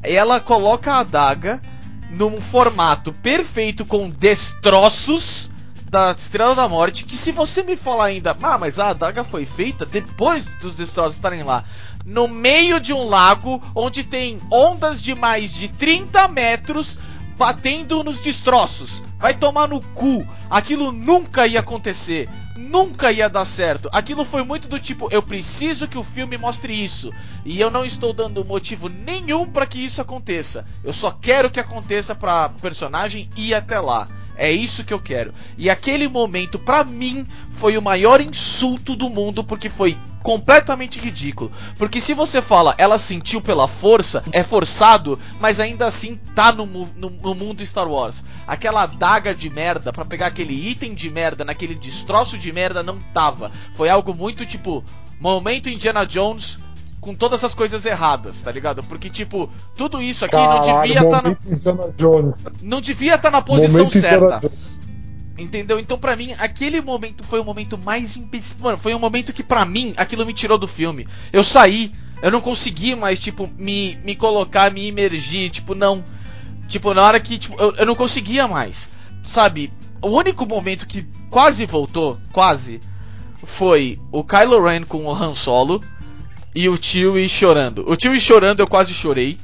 S2: Ela coloca a adaga num formato perfeito com destroços da Estrela da Morte, que se você me falar ainda, ah, mas a adaga foi feita depois dos destroços estarem lá, no meio de um lago onde tem ondas de mais de 30 metros batendo nos destroços. Vai tomar no cu. Aquilo nunca ia acontecer. Nunca ia dar certo. Aquilo foi muito do tipo, eu preciso que o filme mostre isso. E eu não estou dando motivo nenhum para que isso aconteça. Eu só quero que aconteça para personagem ir até lá. É isso que eu quero. E aquele momento, para mim, foi o maior insulto do mundo, porque foi completamente ridículo. Porque se você fala, ela sentiu pela força, é forçado, mas ainda assim tá no, no, no mundo Star Wars. Aquela adaga de merda para pegar aquele item de merda naquele destroço de merda não tava. Foi algo muito tipo, momento Indiana Jones com todas as coisas erradas, tá ligado? Porque, tipo, tudo isso aqui Caralho, não devia estar tá na. Não devia estar tá na posição momento certa. Entendeu? Então, para mim, aquele momento foi o momento mais. Mano, foi um momento que, para mim, aquilo me tirou do filme. Eu saí, eu não consegui mais, tipo, me, me colocar, me imergir. Tipo, não. Tipo, na hora que. Tipo, eu, eu não conseguia mais. Sabe? O único momento que quase voltou, quase, foi o Kylo Ren com o Han Solo e o tio e chorando. O tio e chorando eu quase chorei.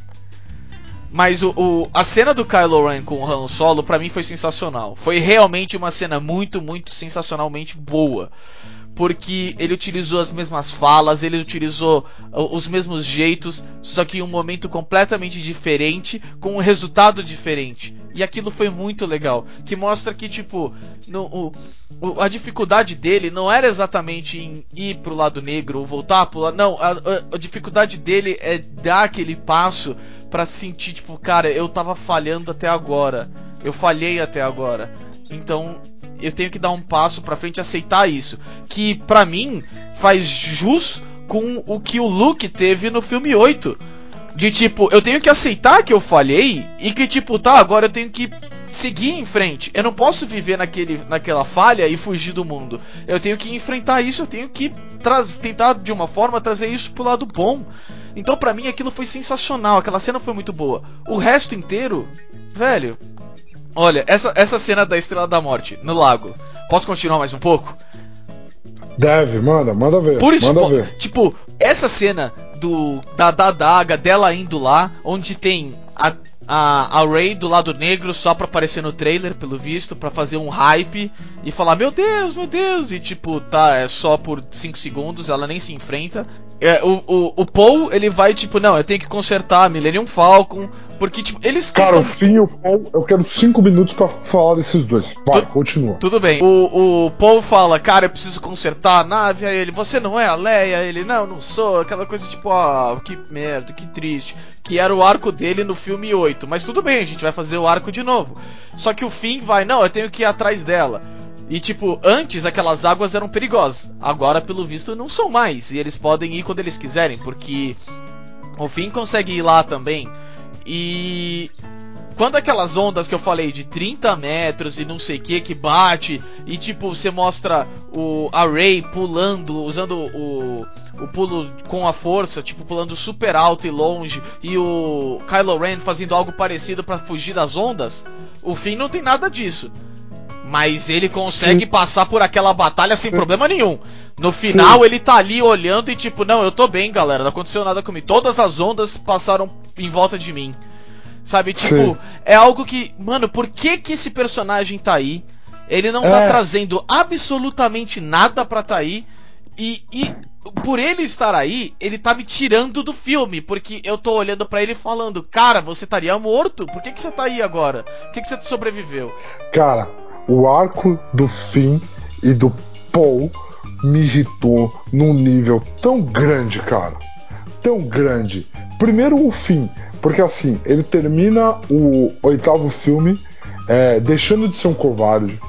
S2: Mas o, o, a cena do Kylo Ren com o Han Solo para mim foi sensacional. Foi realmente uma cena muito, muito sensacionalmente boa. Porque ele utilizou as mesmas falas, ele utilizou os mesmos jeitos, só que em um momento completamente diferente, com um resultado diferente. E aquilo foi muito legal. Que mostra que, tipo, no, o, o, a dificuldade dele não era exatamente em ir pro lado negro ou voltar pro lado. Não, a, a, a dificuldade dele é dar aquele passo para sentir, tipo, cara, eu tava falhando até agora. Eu falhei até agora. Então, eu tenho que dar um passo para frente e aceitar isso. Que, para mim, faz jus com o que o Luke teve no filme 8 de tipo, eu tenho que aceitar que eu falhei e que, tipo, tá, agora eu tenho que seguir em frente. Eu não posso viver naquele, naquela falha e fugir do mundo. Eu tenho que enfrentar isso, eu tenho que tentar de uma forma trazer isso pro lado bom. Então, para mim, aquilo foi sensacional. Aquela cena foi muito boa. O resto inteiro, velho. Olha, essa, essa cena da Estrela da Morte no lago. Posso continuar mais um pouco?
S3: Deve, manda, manda ver.
S2: Por isso,
S3: manda ver.
S2: tipo, essa cena do da, da dela indo lá, onde tem a, a, a Ray do lado negro só pra aparecer no trailer, pelo visto, para fazer um hype e falar: Meu Deus, meu Deus! E tipo, tá, é só por 5 segundos, ela nem se enfrenta. É, o, o, o Paul, ele vai tipo, não, eu tenho que consertar a Millennium Falcon, porque tipo, eles
S3: Cara, tentam... o Finn e o Paul, eu quero 5 minutos para falar desses dois. Vai, tu, continua.
S2: Tudo bem. O, o Paul fala, cara, eu preciso consertar a nave, aí ele, você não é a Leia? Ele, não, não sou, aquela coisa tipo, ah, que merda, que triste. Que era o arco dele no filme 8. Mas tudo bem, a gente vai fazer o arco de novo. Só que o Finn vai, não, eu tenho que ir atrás dela. E tipo, antes aquelas águas eram perigosas. Agora, pelo visto, não são mais. E eles podem ir quando eles quiserem, porque o Finn consegue ir lá também. E quando aquelas ondas que eu falei de 30 metros e não sei o que que bate e tipo você mostra o a Ray pulando usando o, o pulo com a força, tipo pulando super alto e longe e o Kylo Ren fazendo algo parecido para fugir das ondas, o Finn não tem nada disso. Mas ele consegue Sim. passar por aquela batalha sem Sim. problema nenhum. No final, Sim. ele tá ali olhando e tipo, não, eu tô bem, galera, não aconteceu nada comigo. Todas as ondas passaram em volta de mim. Sabe, tipo, é algo que, mano, por que que esse personagem tá aí? Ele não tá é. tá trazendo absolutamente nada pra tá aí. E, e por ele estar aí, ele tá me tirando do filme, porque eu tô olhando para ele falando, cara, você estaria morto? Por que, que você tá aí agora? Por que, que você sobreviveu?
S3: Cara, o arco do Finn e do Paul me irritou num nível tão grande, cara. Tão grande. Primeiro o fim, porque assim, ele termina o oitavo filme é, deixando de ser um covarde,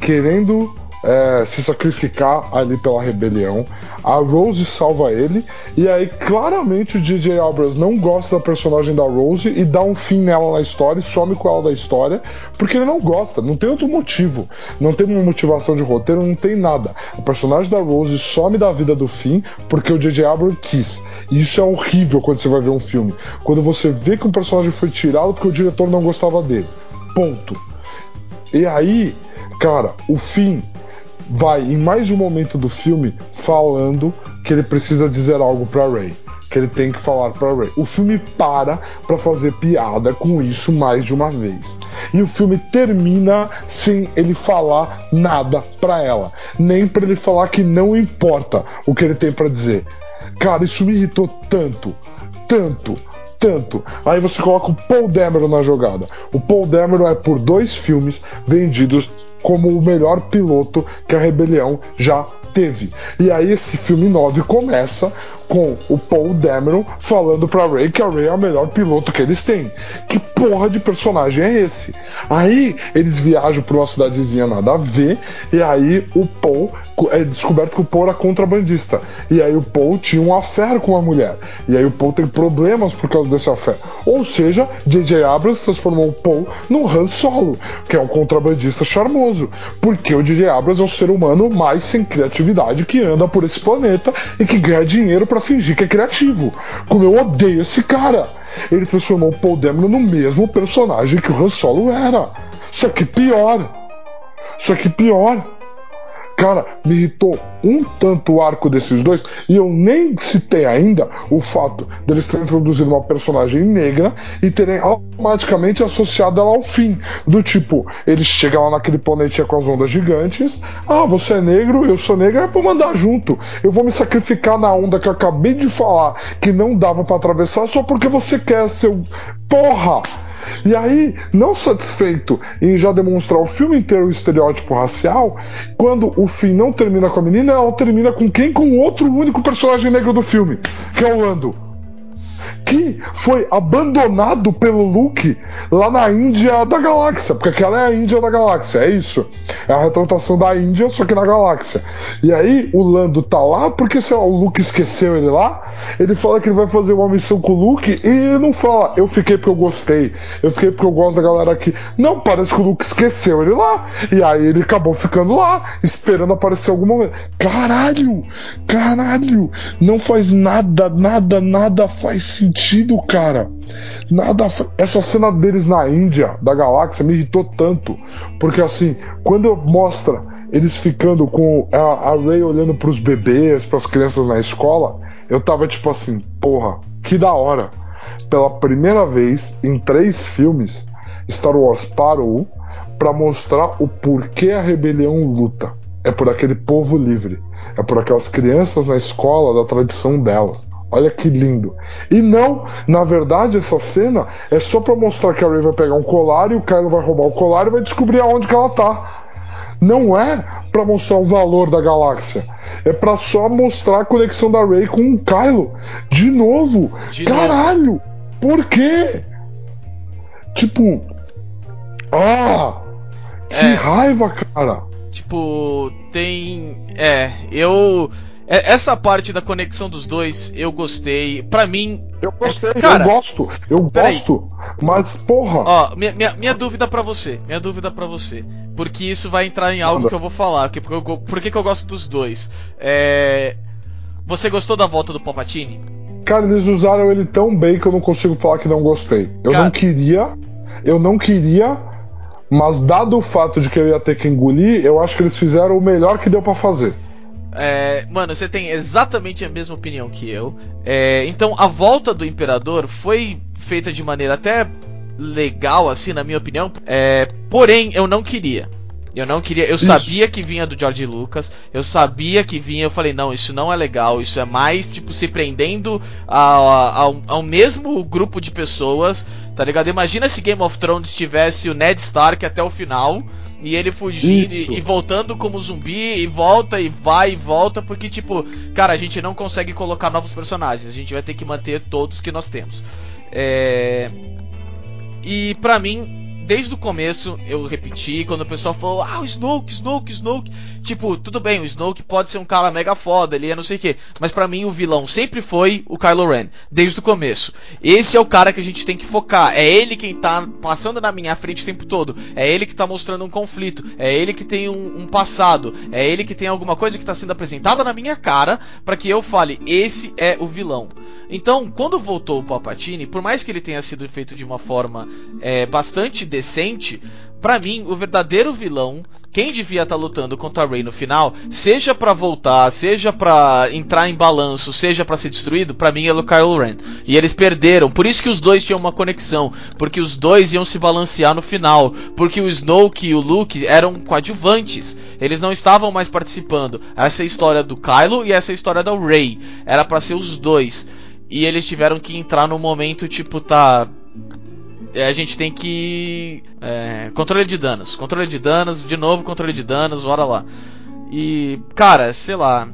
S3: querendo é, se sacrificar ali pela rebelião. A Rose salva ele, e aí claramente o DJ Abrams não gosta da personagem da Rose e dá um fim nela na história e some com ela da história, porque ele não gosta, não tem outro motivo, não tem uma motivação de roteiro, não tem nada. A personagem da Rose some da vida do fim porque o DJ Abrams quis. E isso é horrível quando você vai ver um filme. Quando você vê que um personagem foi tirado porque o diretor não gostava dele. Ponto. E aí, cara, o fim vai em mais de um momento do filme falando que ele precisa dizer algo para Ray que ele tem que falar para Ray. O filme para para fazer piada com isso mais de uma vez. E o filme termina sem ele falar nada para ela, nem para ele falar que não importa o que ele tem para dizer. Cara, isso me irritou tanto, tanto, tanto. Aí você coloca o Paul Dameron na jogada. O Paul Dameron é por dois filmes vendidos como o melhor piloto que a Rebelião já teve. E aí esse filme 9 começa com o Paul Dameron falando pra Ray que a Ray é o melhor piloto que eles têm. Que porra de personagem é esse? Aí eles viajam pra uma cidadezinha nada a ver, e aí o Paul é descoberto que o Paul era contrabandista. E aí o Paul tinha um affair com uma mulher. E aí o Paul tem problemas por causa desse affair. Ou seja, J.J. Abrams transformou o Paul no Han Solo, que é um contrabandista charmoso. Porque o J.J. Abrams é o ser humano mais sem criatividade que anda por esse planeta e que ganha dinheiro para fingir que é criativo. Como eu odeio esse cara. Ele transformou o Paul Dameron no mesmo personagem que o Han Solo era. Só que pior. Só que pior. Cara, me irritou um tanto o arco desses dois, e eu nem citei ainda o fato deles terem introduzido uma personagem negra e terem automaticamente associado ela ao fim. Do tipo, ele chega lá naquele planetinha com as ondas gigantes, ah, você é negro, eu sou negra, eu vou mandar junto. Eu vou me sacrificar na onda que eu acabei de falar que não dava para atravessar só porque você quer, seu. Porra! E aí, não satisfeito em já demonstrar o filme inteiro o estereótipo racial, quando o fim não termina com a menina, ela termina com quem? Com outro único personagem negro do filme, que é o Lando que foi abandonado pelo Luke lá na Índia da galáxia, porque aquela é a Índia da galáxia, é isso. É a retratação da Índia, só que na galáxia. E aí o Lando tá lá porque sei lá, o Luke esqueceu ele lá. Ele fala que ele vai fazer uma missão com o Luke e não fala, eu fiquei porque eu gostei, eu fiquei porque eu gosto da galera aqui. Não, parece que o Luke esqueceu ele lá. E aí ele acabou ficando lá, esperando aparecer algum momento. Caralho! Caralho! Não faz nada, nada, nada faz sentido, cara. Nada. Essa cena deles na Índia, da galáxia, me irritou tanto. Porque assim, quando mostra eles ficando com a, a Ray olhando pros bebês, pras crianças na escola, eu tava tipo assim, porra, que da hora. Pela primeira vez em três filmes, Star Wars parou para mostrar o porquê a rebelião luta. É por aquele povo livre. É por aquelas crianças na escola da tradição delas. Olha que lindo. E não, na verdade, essa cena é só para mostrar que a Rey vai pegar um colar e o Kylo vai roubar o colar e vai descobrir aonde que ela tá. Não é para mostrar o valor da galáxia. É para só mostrar a conexão da Rey com o Kylo. De novo. De Caralho. Novo. Por quê? Tipo, ah, que é, raiva, cara.
S2: Tipo, tem, é, eu essa parte da conexão dos dois, eu gostei. Pra mim.
S3: Eu gostei, cara, eu gosto. Eu gosto. Aí. Mas, porra.
S2: Ó, minha, minha, minha dúvida para você. Minha dúvida para você. Porque isso vai entrar em algo que eu vou falar. Porque, porque eu, por que, que eu gosto dos dois? É. Você gostou da volta do Palpatine?
S3: Cara, eles usaram ele tão bem que eu não consigo falar que não gostei. Eu Cara... não queria. Eu não queria. Mas dado o fato de que eu ia ter que engolir, eu acho que eles fizeram o melhor que deu para fazer.
S2: É, mano, você tem exatamente a mesma opinião que eu. É, então, a volta do Imperador foi feita de maneira até legal, assim, na minha opinião. É, porém, eu não queria. Eu não queria. Eu isso. sabia que vinha do George Lucas. Eu sabia que vinha. Eu falei, não, isso não é legal. Isso é mais, tipo, se prendendo ao, ao, ao mesmo grupo de pessoas. Tá ligado? Imagina se Game of Thrones tivesse o Ned Stark até o final. E ele fugindo e, e, voltando como zumbi, e volta e vai e volta, porque, tipo, cara, a gente não consegue colocar novos personagens, a gente vai ter que manter todos que nós temos. É... E pra mim, desde o começo eu repeti, quando o pessoal falou, ah, o Snoke, Snoke, Snoke. Tipo, tudo bem, o Snoke pode ser um cara mega foda, ele é não sei o que. Mas para mim o vilão sempre foi o Kylo Ren, desde o começo. Esse é o cara que a gente tem que focar. É ele quem tá passando na minha frente o tempo todo. É ele que tá mostrando um conflito. É ele que tem um, um passado. É ele que tem alguma coisa que tá sendo apresentada na minha cara para que eu fale, esse é o vilão. Então, quando voltou o Palpatine, por mais que ele tenha sido feito de uma forma é, bastante decente, para mim, o verdadeiro vilão, quem devia estar tá lutando contra a Rey no final, seja para voltar, seja para entrar em balanço, seja para ser destruído, para mim é o Kylo Ren. E eles perderam, por isso que os dois tinham uma conexão, porque os dois iam se balancear no final, porque o Snoke e o Luke eram coadjuvantes, eles não estavam mais participando. Essa é a história do Kylo e essa é a história da Rey. Era para ser os dois. E eles tiveram que entrar no momento tipo tá a gente tem que. É, controle de danos. Controle de danos, de novo controle de danos, bora lá. E, cara, sei lá.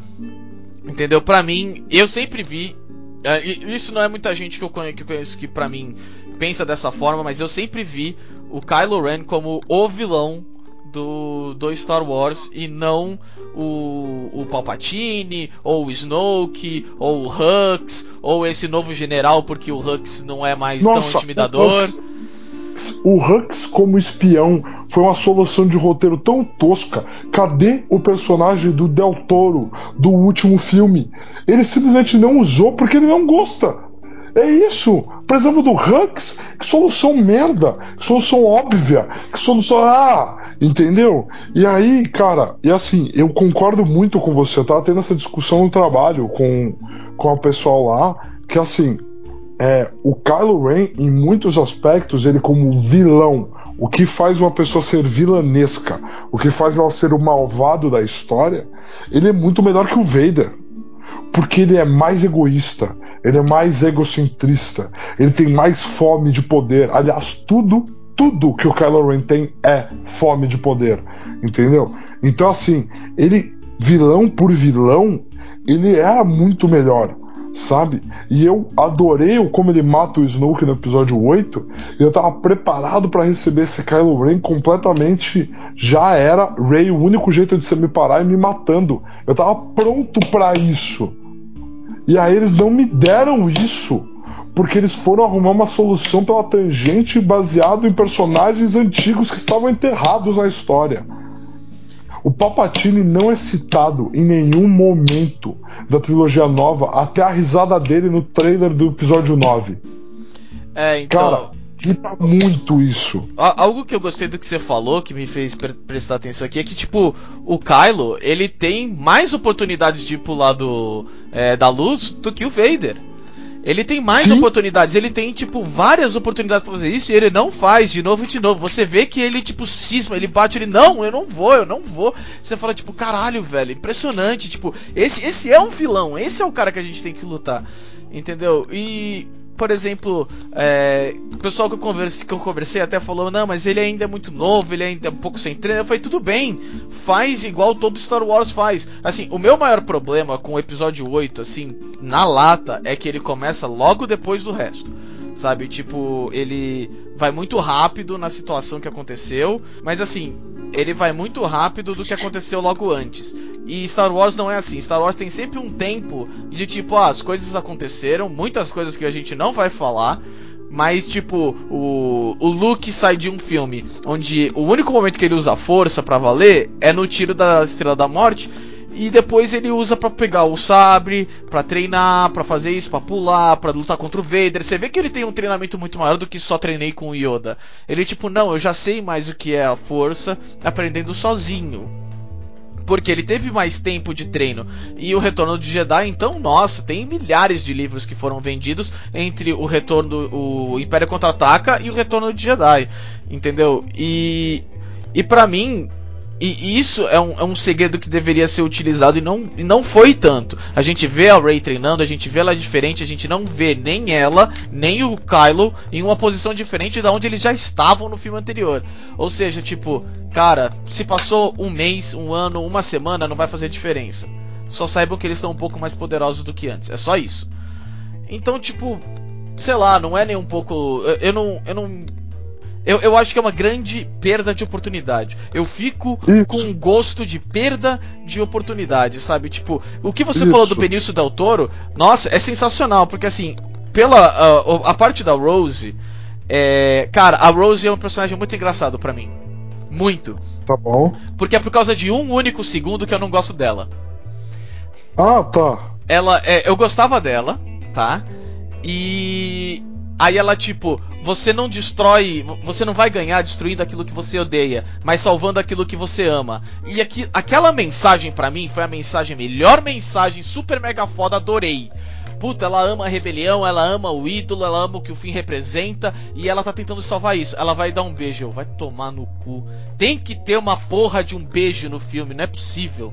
S2: Entendeu? Pra mim, eu sempre vi. É, isso não é muita gente que eu conheço que, conheço, que pra mim pensa dessa forma, mas eu sempre vi o Kylo Ren como o vilão do, do Star Wars e não o, o Palpatine, ou o Snoke, ou o Hux, ou esse novo general, porque o Hux não é mais Nossa, tão intimidador.
S3: O Hux como espião foi uma solução de roteiro tão tosca. Cadê o personagem do Del Toro do último filme? Ele simplesmente não usou porque ele não gosta. É isso. Precisava do Hux. Que solução merda. Que solução óbvia. Que solução. Ah, Entendeu? E aí, cara, e assim, eu concordo muito com você. Eu tava tendo essa discussão no trabalho com, com o pessoal lá, que assim, é, o Kylo Ren, em muitos aspectos, ele como vilão, o que faz uma pessoa ser vilanesca, o que faz ela ser o malvado da história, ele é muito melhor que o Vader. Porque ele é mais egoísta, ele é mais egocentrista, ele tem mais fome de poder. Aliás, tudo tudo que o Kylo Ren tem é fome de poder, entendeu? Então assim, ele vilão por vilão, ele era muito melhor, sabe? E eu adorei como ele mata o Snoke no episódio 8, e eu tava preparado para receber esse Kylo Ren completamente já era Rey, o único jeito de você me parar é me matando. Eu tava pronto para isso. E aí eles não me deram isso porque eles foram arrumar uma solução pela tangente baseado em personagens antigos que estavam enterrados na história. O Palpatine não é citado em nenhum momento da trilogia nova, até a risada dele no trailer do episódio 9.
S2: É, então. Cara,
S3: irrita muito isso.
S2: Algo que eu gostei do que você falou, que me fez prestar atenção aqui, é que, tipo, o Kylo, ele tem mais oportunidades de pular do, é, da luz do que o Vader. Ele tem mais Sim. oportunidades, ele tem, tipo, várias oportunidades pra fazer isso e ele não faz de novo e de novo. Você vê que ele, tipo, cisma, ele bate, ele, não, eu não vou, eu não vou. Você fala, tipo, caralho, velho, impressionante. Tipo, esse, esse é um vilão, esse é o cara que a gente tem que lutar. Entendeu? E por exemplo, é, o pessoal que eu, conversei, que eu conversei até falou: não, mas ele ainda é muito novo, ele ainda é um pouco sem treino. Eu falei: tudo bem, faz igual todo Star Wars faz. Assim, o meu maior problema com o episódio 8, assim, na lata, é que ele começa logo depois do resto sabe? Tipo, ele vai muito rápido na situação que aconteceu, mas assim, ele vai muito rápido do que aconteceu logo antes. E Star Wars não é assim. Star Wars tem sempre um tempo de tipo, ah, as coisas aconteceram, muitas coisas que a gente não vai falar. Mas, tipo, o, o Luke sai de um filme onde o único momento que ele usa força para valer é no tiro da Estrela da Morte e depois ele usa para pegar o sabre, para treinar, para fazer isso, para pular, para lutar contra o Vader. Você vê que ele tem um treinamento muito maior do que só treinei com o Yoda. Ele tipo, não, eu já sei mais o que é a força, aprendendo sozinho. Porque ele teve mais tempo de treino. E o Retorno de Jedi, então, nossa, tem milhares de livros que foram vendidos entre o Retorno, o Império Contra-Ataca e o Retorno de Jedi. Entendeu? E e para mim, e isso é um, é um segredo que deveria ser utilizado e não, e não foi tanto. A gente vê a Ray treinando, a gente vê ela diferente, a gente não vê nem ela, nem o Kylo em uma posição diferente da onde eles já estavam no filme anterior. Ou seja, tipo, cara, se passou um mês, um ano, uma semana, não vai fazer diferença. Só saibam que eles estão um pouco mais poderosos do que antes. É só isso. Então, tipo, sei lá, não é nem um pouco. Eu não, eu não eu, eu acho que é uma grande perda de oportunidade. Eu fico Isso. com gosto de perda de oportunidade, sabe? Tipo, o que você Isso. falou do Benício Del Toro, nossa, é sensacional, porque assim, pela uh, a parte da Rose, é, cara, a Rose é um personagem muito engraçado para mim. Muito.
S3: Tá bom.
S2: Porque é por causa de um único segundo que eu não gosto dela.
S3: Ah, tá.
S2: Ela, é, eu gostava dela, tá? E aí ela tipo, você não destrói, você não vai ganhar destruindo aquilo que você odeia, mas salvando aquilo que você ama. E aqui, aquela mensagem para mim foi a mensagem, melhor mensagem, super mega foda, adorei. Puta, ela ama a rebelião, ela ama o ídolo, ela ama o que o fim representa e ela tá tentando salvar isso. Ela vai dar um beijo, vai tomar no cu. Tem que ter uma porra de um beijo no filme, não é possível.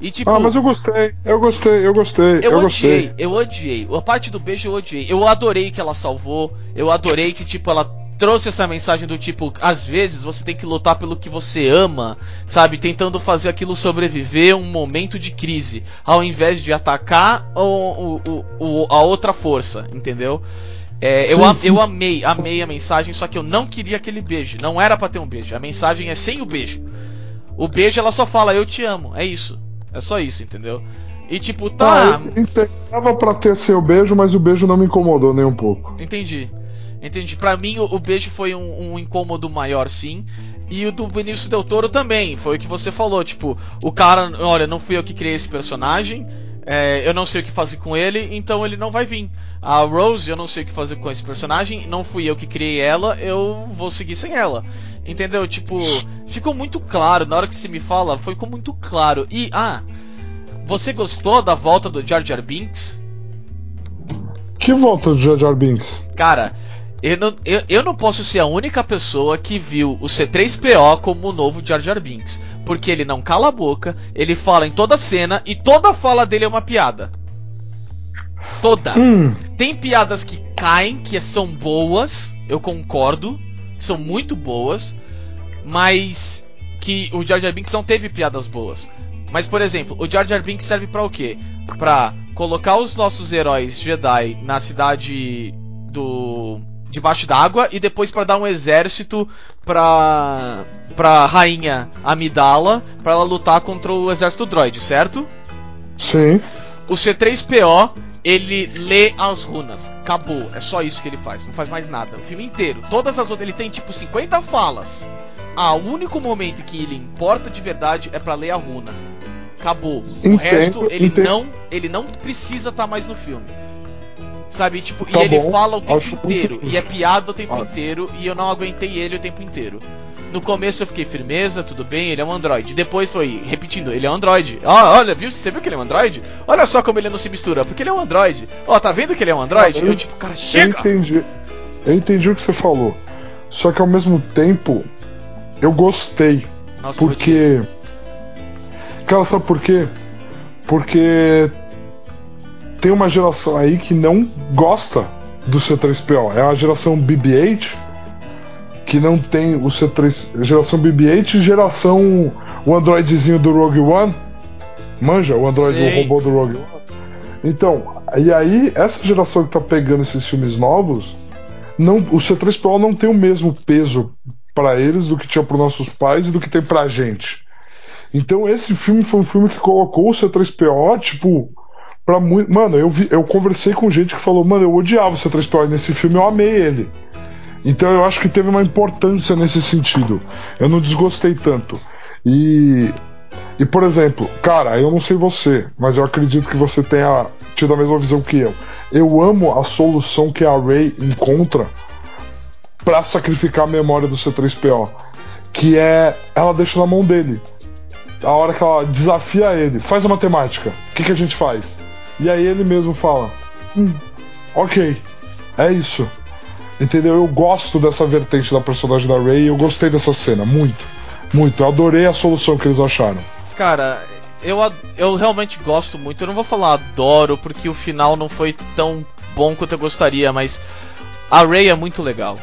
S2: E, tipo,
S3: ah, mas eu gostei, eu gostei, eu gostei,
S2: eu,
S3: eu
S2: odiei,
S3: gostei.
S2: eu odiei. A parte do beijo eu odiei. Eu adorei que ela salvou. Eu adorei que, tipo, ela trouxe essa mensagem do tipo, às vezes você tem que lutar pelo que você ama, sabe? Tentando fazer aquilo sobreviver um momento de crise, ao invés de atacar o, o, o a outra força, entendeu? É, eu, eu amei, amei a mensagem, só que eu não queria aquele beijo. Não era pra ter um beijo. A mensagem é sem o beijo. O beijo ela só fala, eu te amo. É isso. É só isso, entendeu? E tipo, tá.
S3: Ah, eu pra ter seu beijo, mas o beijo não me incomodou nem um pouco.
S2: Entendi. Entendi. Pra mim, o, o beijo foi um, um incômodo maior, sim. E o do Benício Del Toro também. Foi o que você falou. Tipo, o cara, olha, não fui eu que criei esse personagem. é, eu não sei o que fazer com ele, então ele não vai vir. A Rose, eu não sei o que fazer com esse personagem. Não fui eu que criei ela, eu vou seguir sem ela. Entendeu? Tipo, ficou muito claro. Na hora que você me fala, ficou muito claro. E, ah, você gostou da volta do Jar Jar Binks?
S3: Que volta do Jar Jar Binks?
S2: Cara, eu não, eu, eu não posso ser a única pessoa que viu o C3PO como o novo Jar Jar Binks. Porque ele não cala a boca, ele fala em toda cena e toda fala dele é uma piada. Toda.
S3: Hum,
S2: Tem piadas que caem, que são boas, eu concordo, que são muito boas, mas que o Jar Jar Binks não teve piadas boas. Mas, por exemplo, o Jar Jar Binks serve pra o quê? Pra colocar os nossos heróis Jedi na cidade do debaixo d'água e depois pra dar um exército pra pra rainha Amidala pra ela lutar contra o exército droid, certo?
S3: sim.
S2: O C3PO, ele lê as runas. Acabou. É só isso que ele faz. Não faz mais nada. O filme inteiro. Todas as outras. Ele tem tipo 50 falas. Ah, o único momento que ele importa de verdade é pra ler a runa. Acabou. o
S3: Entendo,
S2: resto, ele
S3: entendo.
S2: não. Ele não precisa estar mais no filme. Sabe, tipo,
S3: Tá
S2: e ele
S3: bom,
S2: fala o tempo inteiro. E é piada o tempo inteiro. E eu não aguentei ele o tempo inteiro. No começo eu fiquei firmeza, tudo bem, ele é um android. Depois foi repetindo, ele é um android. Ó, olha, viu? Você viu que ele é um android? Olha só como ele não se mistura, porque ele é um android. Ó, tá vendo que ele é um android?
S3: Ah, eu-
S2: Eu tipo, cara,
S3: Eu
S2: chega!
S3: entendi. Eu entendi o que você falou. Só que ao mesmo tempo, eu gostei.
S2: Nossa, eu.
S3: Porque. Cara, sabe por quê? Porque tem uma geração aí que não gosta do C3PO. É a geração BB-8 que não tem o C3. Geração BB-8 e geração. O androidzinho do Rogue One. Manja? O android
S2: Sim.
S3: o robô do Rogue One. Então, e aí, essa geração que tá pegando esses filmes novos, não, o C3PO não tem o mesmo peso pra eles do que tinha pros nossos pais e do que tem pra gente. Então esse filme foi um filme que colocou o C3PO, tipo, pra muito. Mano, eu, vi, eu conversei com gente que falou, mano, eu odiava o C3PO e nesse filme eu amei ele. Então eu acho que teve uma importância nesse sentido. Eu não desgostei tanto. E. E por exemplo, cara, eu não sei você, mas eu acredito que você tenha tido a mesma visão que eu. Eu amo a solução que a Ray encontra pra sacrificar a memória do C3PO, que é ela deixa na mão dele. A hora que ela desafia ele, faz a matemática. O que, que a gente faz? E aí ele mesmo fala: hum, Ok, é isso. Entendeu? Eu gosto dessa vertente da personagem da Ray e eu gostei dessa cena, muito. Muito. Eu adorei a solução que eles acharam.
S2: Cara, eu, eu realmente gosto muito. Eu não vou falar adoro, porque o final não foi tão bom quanto eu gostaria, mas a Rey é muito legal.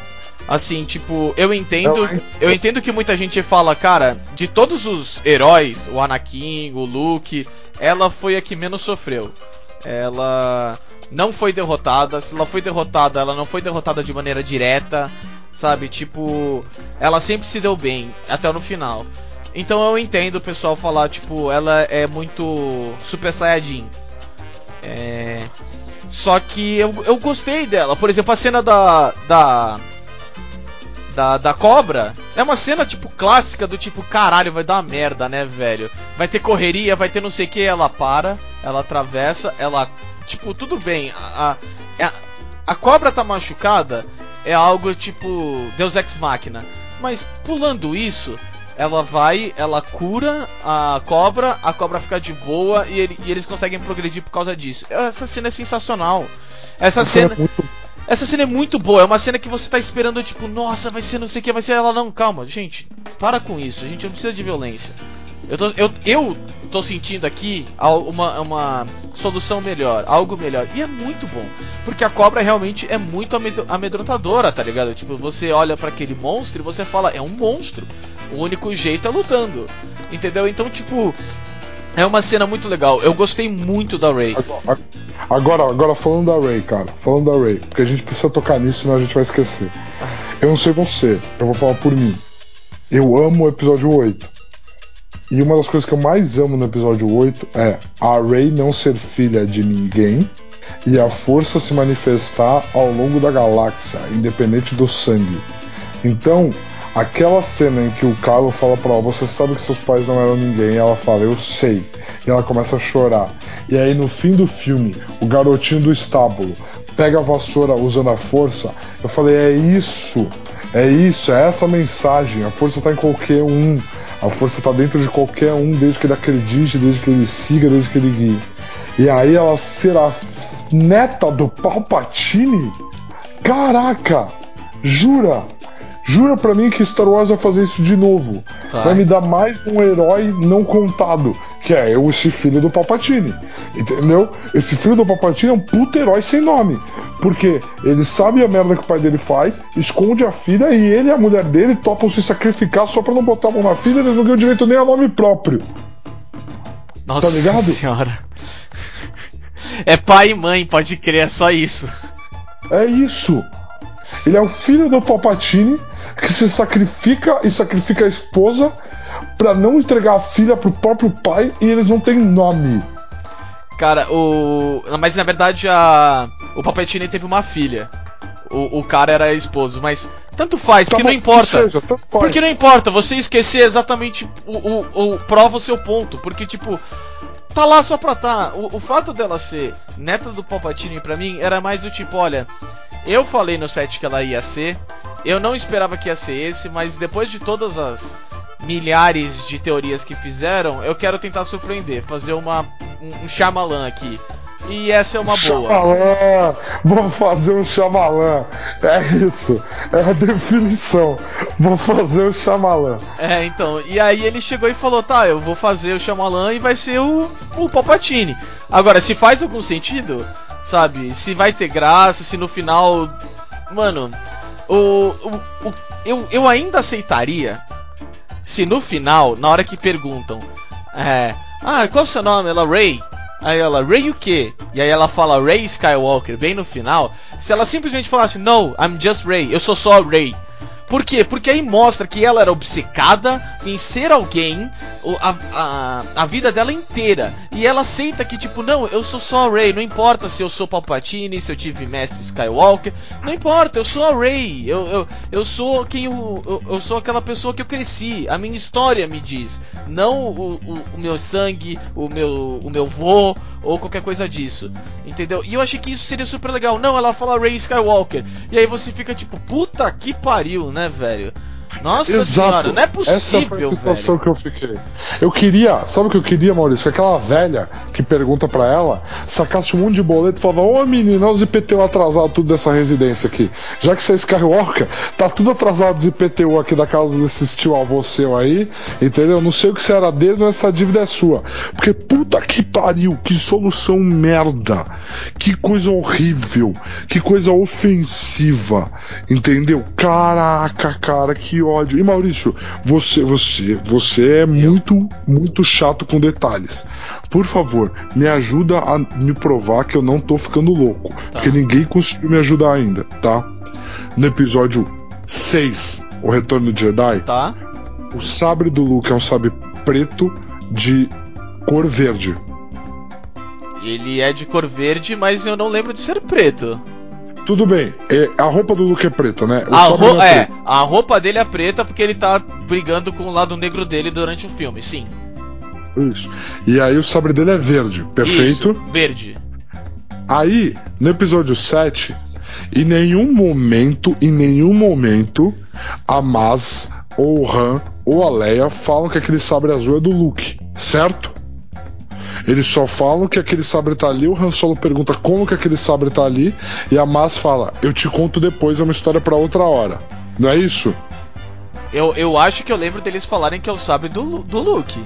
S2: Assim, tipo, eu entendo,
S3: eu
S2: entendo que muita gente fala, cara, de todos os heróis, o Anakin, o Luke, ela foi a que menos sofreu. Ela não foi derrotada, se ela foi derrotada, ela não foi derrotada de maneira direta, sabe? Tipo, ela sempre se deu bem até no final. Então eu entendo o pessoal falar, tipo, ela é muito Super Saiyajin. É... Só que eu, eu gostei dela. Por exemplo, a cena da. da. Da, da cobra é uma cena tipo clássica do tipo caralho vai dar uma merda né velho vai ter correria vai ter não sei o que ela para ela atravessa ela tipo tudo bem a, a- a- a cobra tá machucada é algo tipo Deus Ex Machina. Mas pulando isso, ela vai, ela cura a cobra, a cobra fica de boa e, ele, e eles conseguem progredir por causa disso. Essa cena é sensacional. Essa, cena.
S3: É muito...
S2: Essa cena é muito boa, é uma cena que você tá esperando, tipo, nossa, vai ser não sei o que, vai ser ela, não, calma, gente, para com isso, a gente não precisa de violência. Eu tô, eu, eu tô sentindo aqui uma, uma solução melhor, algo melhor. E é muito bom. Porque a cobra realmente é muito amedrontadora, tá ligado? Tipo, você olha para aquele monstro e você fala, é um monstro. O único jeito é lutando. Entendeu? Então, tipo, é uma cena muito legal. Eu gostei muito da Ray.
S3: Agora, agora falando da Ray, cara. Falando da Ray. Porque a gente precisa tocar nisso, senão a gente vai esquecer. Eu não sei você, eu vou falar por mim. Eu amo o episódio 8. E uma das coisas que eu mais amo no episódio 8 é a Rey não ser filha de ninguém e a força se manifestar ao longo da galáxia, independente do sangue. Então, aquela cena em que o Kylo fala para ela: Você sabe que seus pais não eram ninguém? E ela fala: Eu sei. E ela começa a chorar. E aí, no fim do filme, o garotinho do estábulo pega a vassoura usando a força. Eu falei: É isso. É isso. É essa mensagem. A força está em qualquer um. A força está dentro de qualquer um, desde que ele acredite, desde que ele siga, desde que ele guie. E aí ela será neta do Palpatine? Caraca! Jura? Jura pra mim que Star Wars vai fazer isso de novo. Vai, vai me dar mais um herói não contado. Que é eu, esse filho do Palpatine. Entendeu? Esse filho do Palpatine é um puto herói sem nome. Porque ele sabe a merda que o pai dele faz, esconde a filha e ele e a mulher dele topam se sacrificar só pra não botar a mão na filha, eles não ganham direito nem a nome próprio.
S2: Nossa tá ligado? senhora. É pai e mãe, pode crer, é só isso.
S3: É isso. Ele é o filho do Palpatine que se sacrifica e sacrifica a esposa para não entregar a filha pro próprio pai e eles não têm nome.
S2: Cara, o. Mas na verdade a. O Palpatine teve uma filha. O, o cara era esposo, mas tanto faz, tá porque não importa. Seja, porque não importa, você esquecer exatamente o, o, o, prova o seu ponto. Porque, tipo, tá lá só pra tá. O, o fato dela ser neta do Palpatine pra mim era mais do tipo, olha, eu falei no set que ela ia ser, eu não esperava que ia ser esse, mas depois de todas as milhares de teorias que fizeram, eu quero tentar surpreender, fazer uma um, um Shyamalan aqui. E essa é uma boa.
S3: Vou fazer um Shyamalan. É isso. É a definição. Vou fazer o Shyamalan.
S2: É, então. E aí ele chegou e falou: tá, eu vou fazer o Shyamalan e vai ser o, o Palpatine. Agora, se faz algum sentido, sabe? Se vai ter graça, se no final. Mano, o, o, o eu, eu ainda aceitaria se no final, na hora que perguntam, é, ah, qual é o seu nome? Ela, Ray. Aí ela, Ray o quê? E aí ela fala Ray Skywalker, bem no final. Se ela simplesmente falasse, No, I'm just Ray, eu sou só Ray. Por quê? Porque aí mostra que ela era obcecada em ser alguém a, a, a vida dela inteira. E ela aceita que, tipo, não, eu sou só a Rey. Não importa se eu sou Palpatine, se eu tive Mestre Skywalker. Não importa, eu sou a Rey. Eu, eu, eu sou quem eu, eu, eu, sou aquela pessoa que eu cresci. A minha história me diz. Não o, o, o meu sangue, o meu, o meu vô ou qualquer coisa disso. Entendeu? E eu achei que isso seria super legal. Não, ela fala Rey Skywalker. E aí você fica tipo, puta que pariu, né, velho? Nossa Exato. senhora, não é possível, Essa foi a
S3: situação
S2: velho.
S3: que eu fiquei. Eu queria, sabe o que eu queria, Maurício? Que aquela velha que pergunta para ela sacasse um monte de boleto e falava: Ô menina, os IPTU atrasados tudo dessa residência aqui. Já que você é Skywalker, tá tudo atrasado os IPTU aqui da casa desse tio avô seu aí, entendeu? Não sei o que você era deles, mas essa dívida é sua. Porque puta que pariu, que solução merda. Que coisa horrível. Que coisa ofensiva. Entendeu? Caraca, cara, que ódio. E Maurício, você, você, você é muito, muito chato com detalhes. Por favor, me ajuda a me provar que eu não tô ficando louco. Tá. Porque ninguém conseguiu me ajudar ainda, tá? No episódio 6, O Retorno de Jedi,
S2: tá.
S3: o sabre do Luke é um sabre preto de cor verde.
S2: Ele é de cor verde, mas eu não lembro de ser preto.
S3: Tudo bem. É, a roupa do Luke é preta, né?
S2: A, ro é, é a roupa dele é preta porque ele tá brigando com o lado negro dele durante o filme, sim.
S3: Isso. E aí o sabre dele é verde, perfeito?
S2: Isso, verde.
S3: Aí, no episódio 7, Em nenhum momento, em nenhum momento, a Maz, ou o Han, ou a Leia falam que aquele sabre azul é do Luke, certo? Eles só falam que aquele sabre tá ali, o Han Solo pergunta como que aquele sabre tá ali, e a Maz fala, eu te conto depois, é uma história para outra hora. Não é isso?
S2: Eu, eu acho que eu lembro deles falarem que é o sabre do, do Luke.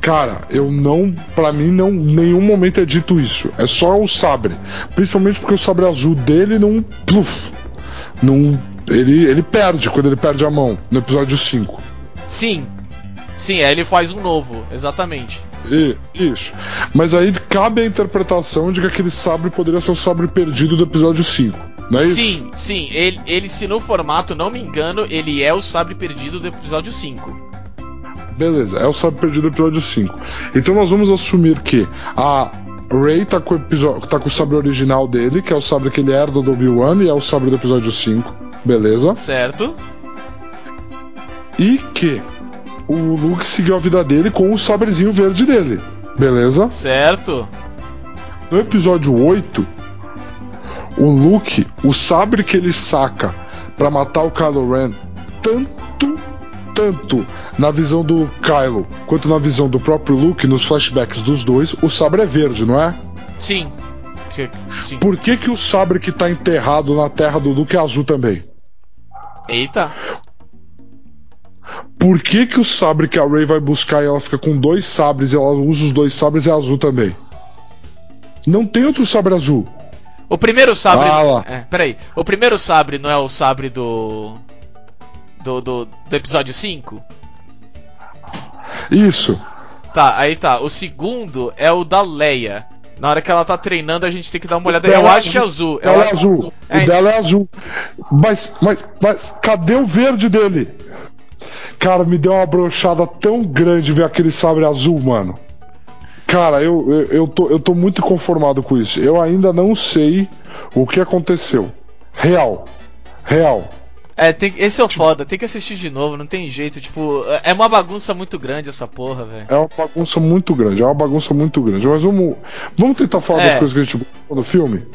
S3: Cara, eu não. Pra mim, não. Nenhum momento é dito isso. É só o sabre. Principalmente porque o sabre azul dele não. Pluf, não ele, ele perde quando ele perde a mão no episódio 5.
S2: Sim. Sim, aí ele faz um novo, exatamente.
S3: E, isso. Mas aí cabe a interpretação de que aquele sabre poderia ser o sabre perdido do episódio 5. Não é
S2: sim,
S3: isso?
S2: sim. Ele, ele, se no formato não me engano, ele é o sabre perdido do episódio 5.
S3: Beleza, é o sabre perdido do episódio 5. Então nós vamos assumir que a Ray tá com, o episódio, tá com o sabre original dele, que é o sabre que ele herda do Obi-Wan e é o sabre do episódio 5. Beleza?
S2: Certo.
S3: E que o Luke seguiu a vida dele com o sabrezinho verde dele. Beleza?
S2: Certo.
S3: No episódio 8, o Luke, o sabre que ele saca para matar o Kylo Ren, tanto, tanto na visão do Kylo quanto na visão do próprio Luke, nos flashbacks dos dois, o sabre é verde, não é?
S2: Sim. Sim.
S3: Por que, que o sabre que tá enterrado na terra do Luke é azul também?
S2: Eita.
S3: Por que, que o sabre que a Ray vai buscar e ela fica com dois sabres e ela usa os dois sabres é azul também? Não tem outro sabre azul.
S2: O primeiro sabre.
S3: Ah, lá.
S2: É, peraí. O primeiro sabre não é o sabre do. Do, do, do episódio 5?
S3: Isso.
S2: Tá, aí tá. O segundo é o da Leia. Na hora que ela tá treinando, a gente tem que dar uma olhada. Eu
S3: é
S2: acho que é azul.
S3: Ela é
S2: acho-
S3: azul.
S2: É,
S3: O dela é azul. Mas, mas, mas, cadê o verde dele? Cara, me deu uma brochada tão grande ver aquele sabre azul, mano. Cara, eu, eu, eu, tô, eu tô muito conformado com isso. Eu ainda não sei o que aconteceu. Real. Real.
S2: É, tem, esse é o foda, tem que assistir de novo, não tem jeito, tipo, é uma bagunça muito grande essa porra, velho.
S3: É uma bagunça muito grande. É uma bagunça muito grande. Mas vamos, vamos tentar falar
S2: É.
S3: das coisas que a gente gostou do filme?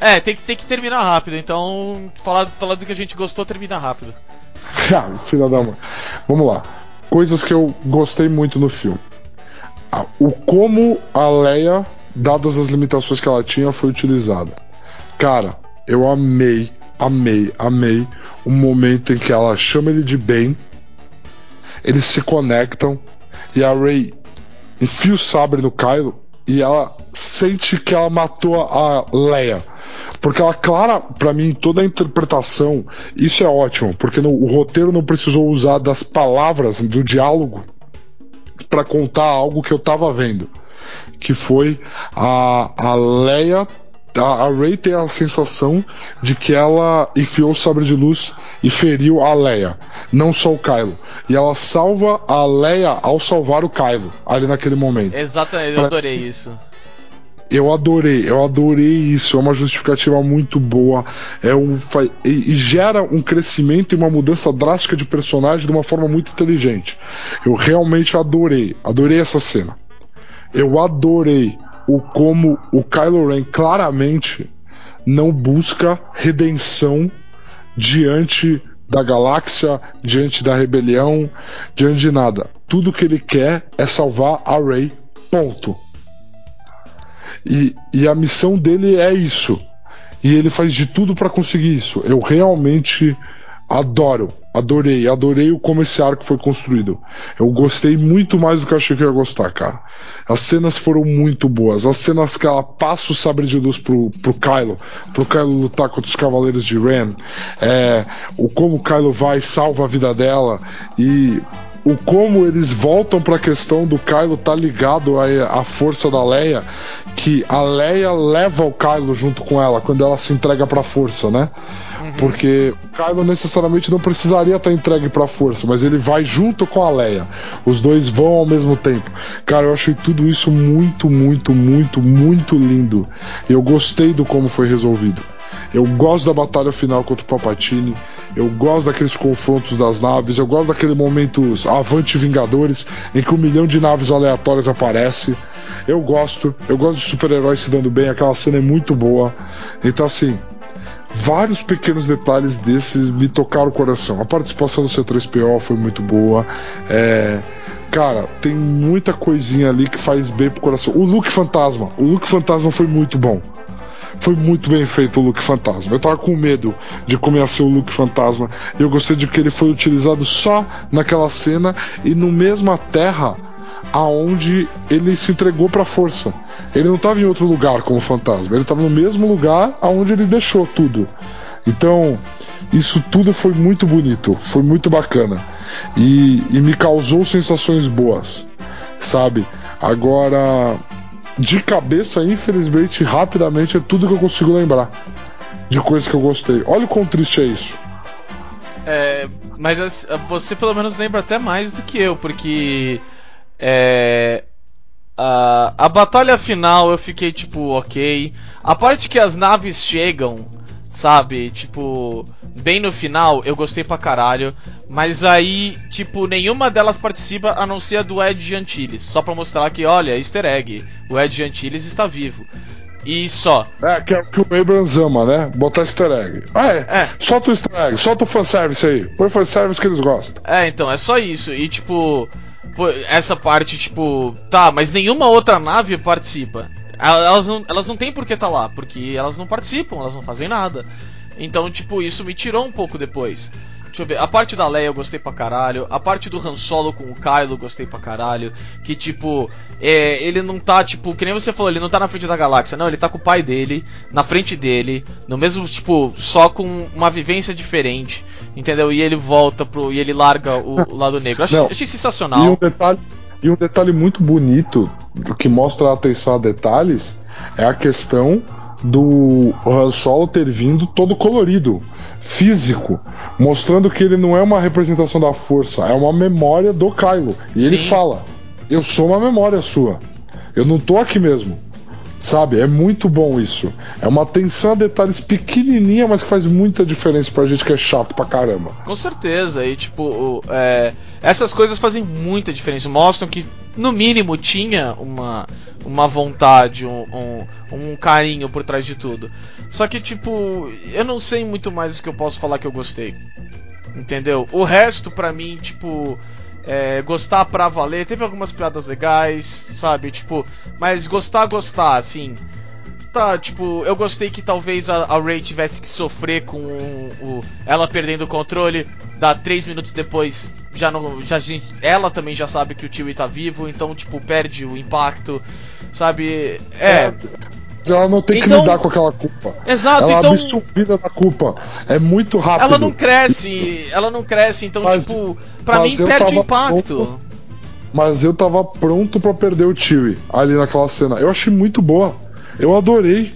S2: É, tem que, tem que terminar rápido, então falar, falar do que a gente gostou, termina rápido.
S3: Ah, filha da mãe. Vamos lá. Coisas que eu gostei muito no filme. Ah, O como a Leia, dadas as limitações que ela tinha, foi utilizada. Cara, eu amei, amei, amei o momento em que ela chama ele de Ben. Eles se conectam e a Rey enfia o sabre no Kylo e ela sente que ela matou a Leia. Porque ela, clara, pra mim, toda a interpretação, isso é ótimo, porque no- o roteiro não precisou usar das palavras do diálogo pra contar algo que eu tava vendo. Que foi a, a Leia. A, a Rey tem a sensação de que ela enfiou o sabre de luz e feriu a Leia, não só o Kylo. E ela salva a Leia ao salvar o Kylo, ali naquele momento.
S2: Exatamente, eu adorei isso.
S3: Eu adorei, eu adorei isso. É uma justificativa muito boa. É um e, e gera um crescimento e uma mudança drástica de personagem de uma forma muito inteligente. Eu realmente adorei, adorei essa cena. Eu adorei o como o Kylo Ren claramente não busca redenção diante da galáxia, diante da rebelião, diante de nada. Tudo que ele quer é salvar a Rey. Ponto. E, e a missão dele é isso. E ele faz de tudo pra conseguir isso. Eu realmente adoro, adorei, adorei como esse arco foi construído. Eu gostei muito mais do que eu achei que eu ia gostar, cara. As cenas foram muito boas. As cenas que ela passa o sabre de luz pro, pro Kylo, pro Kylo lutar contra os Cavaleiros de Ren. É, o como o Kylo vai salva a vida dela. E o como eles voltam para a questão do Kylo tá ligado à, à força da Leia, que a Leia leva o Kylo junto com ela quando ela se entrega para a força, né? Porque o Kylo necessariamente não precisaria estar entregue pra força, mas ele vai junto com a Leia. Os dois vão ao mesmo tempo. Cara, eu achei tudo isso muito, muito, muito, muito lindo. Eu gostei do como foi resolvido. Eu gosto da batalha final contra o Palpatine. Eu gosto daqueles confrontos das naves. Eu gosto daquele momento avante Vingadores em que um milhão de naves aleatórias aparece. Eu gosto. Eu gosto de super-heróis se dando bem. Aquela cena é muito boa. Então, assim, vários pequenos detalhes desses me tocaram o coração. A participação do C3PO foi muito boa. É, cara, tem muita coisinha ali que faz bem pro coração. O look fantasma, o look fantasma foi muito bom. Foi muito bem feito o look fantasma. Eu tava com medo de ia ser o look fantasma. E eu gostei de que ele foi utilizado só naquela cena e no mesma terra aonde ele se entregou para a força. Ele não estava em outro lugar como fantasma, ele estava no mesmo lugar aonde ele deixou tudo. Então, isso tudo foi muito bonito, foi muito bacana e, e me causou sensações boas, sabe? Agora, de cabeça, infelizmente, rapidamente é tudo que eu consigo lembrar de coisas que eu gostei. Olha o quão triste é isso.
S2: É, mas você pelo menos lembra até mais do que eu, porque é, a, a batalha final eu fiquei tipo, ok. A parte que as naves chegam, sabe? Tipo, bem no final, eu gostei pra caralho. Mas aí, tipo, nenhuma delas participa a não ser a do Ed Antilles. Só pra mostrar que, olha, easter egg. O Ed Antilles está vivo. E só.
S3: É, que é o que o Abrams ama, né? Botar easter egg. Ah, é. é. Solta o easter egg, solta o fanservice aí. Põe o fanservice que eles gostam.
S2: É, então, é só isso. E, tipo, essa parte, tipo, tá, mas nenhuma outra nave participa. Elas não, elas não têm por que estar tá lá, porque elas não participam, elas não fazem nada. Então, tipo, isso me tirou um pouco depois. Deixa eu ver, a parte da Leia eu gostei pra caralho, a parte do Han Solo com o Kylo eu gostei pra caralho, que tipo, é, ele não tá, tipo, que nem você falou, ele não tá na frente da galáxia, não, ele tá com o pai dele, na frente dele, no mesmo, tipo, só com uma vivência diferente, entendeu? E ele volta pro, e ele larga o, o lado negro. Achei, achei sensacional.
S3: E um detalhe, e um detalhe muito bonito, que mostra a atenção a detalhes, é a questão do Han Solo ter vindo todo colorido, físico, mostrando que ele não é uma representação da força, é uma memória do Kylo. E Sim. ele fala: Eu sou uma memória sua. Eu não tô aqui mesmo. Sabe? É muito bom isso. É uma atenção a detalhes pequenininha, mas que faz muita diferença pra gente que é chato pra caramba.
S2: Com certeza. E, tipo, é, essas coisas fazem muita diferença. Mostram que, no mínimo, tinha uma, uma vontade, um, um, um carinho por trás de tudo. Só que, tipo, eu não sei muito mais o que eu posso falar que eu gostei. Entendeu? O resto, pra mim, tipo é, gostar pra valer. Teve algumas piadas legais, sabe? Tipo, mas gostar, gostar, assim. Tá, tipo, eu gostei que talvez a, a Ray tivesse que sofrer com o, o, ela perdendo o controle. Dá três minutos depois, já não. Já, ela também já sabe que o Chewie tá vivo, então, tipo, perde o impacto, sabe? É. é
S3: ela não tem então, que lidar com aquela culpa.
S2: Exato,
S3: ela
S2: então.
S3: absorvida da culpa. É muito rápido.
S2: Ela não cresce, ela não cresce, então, mas, tipo, pra mim perde o impacto.
S3: Pronto, mas eu tava pronto para perder o Chewie ali naquela cena. Eu achei muito boa. Eu adorei.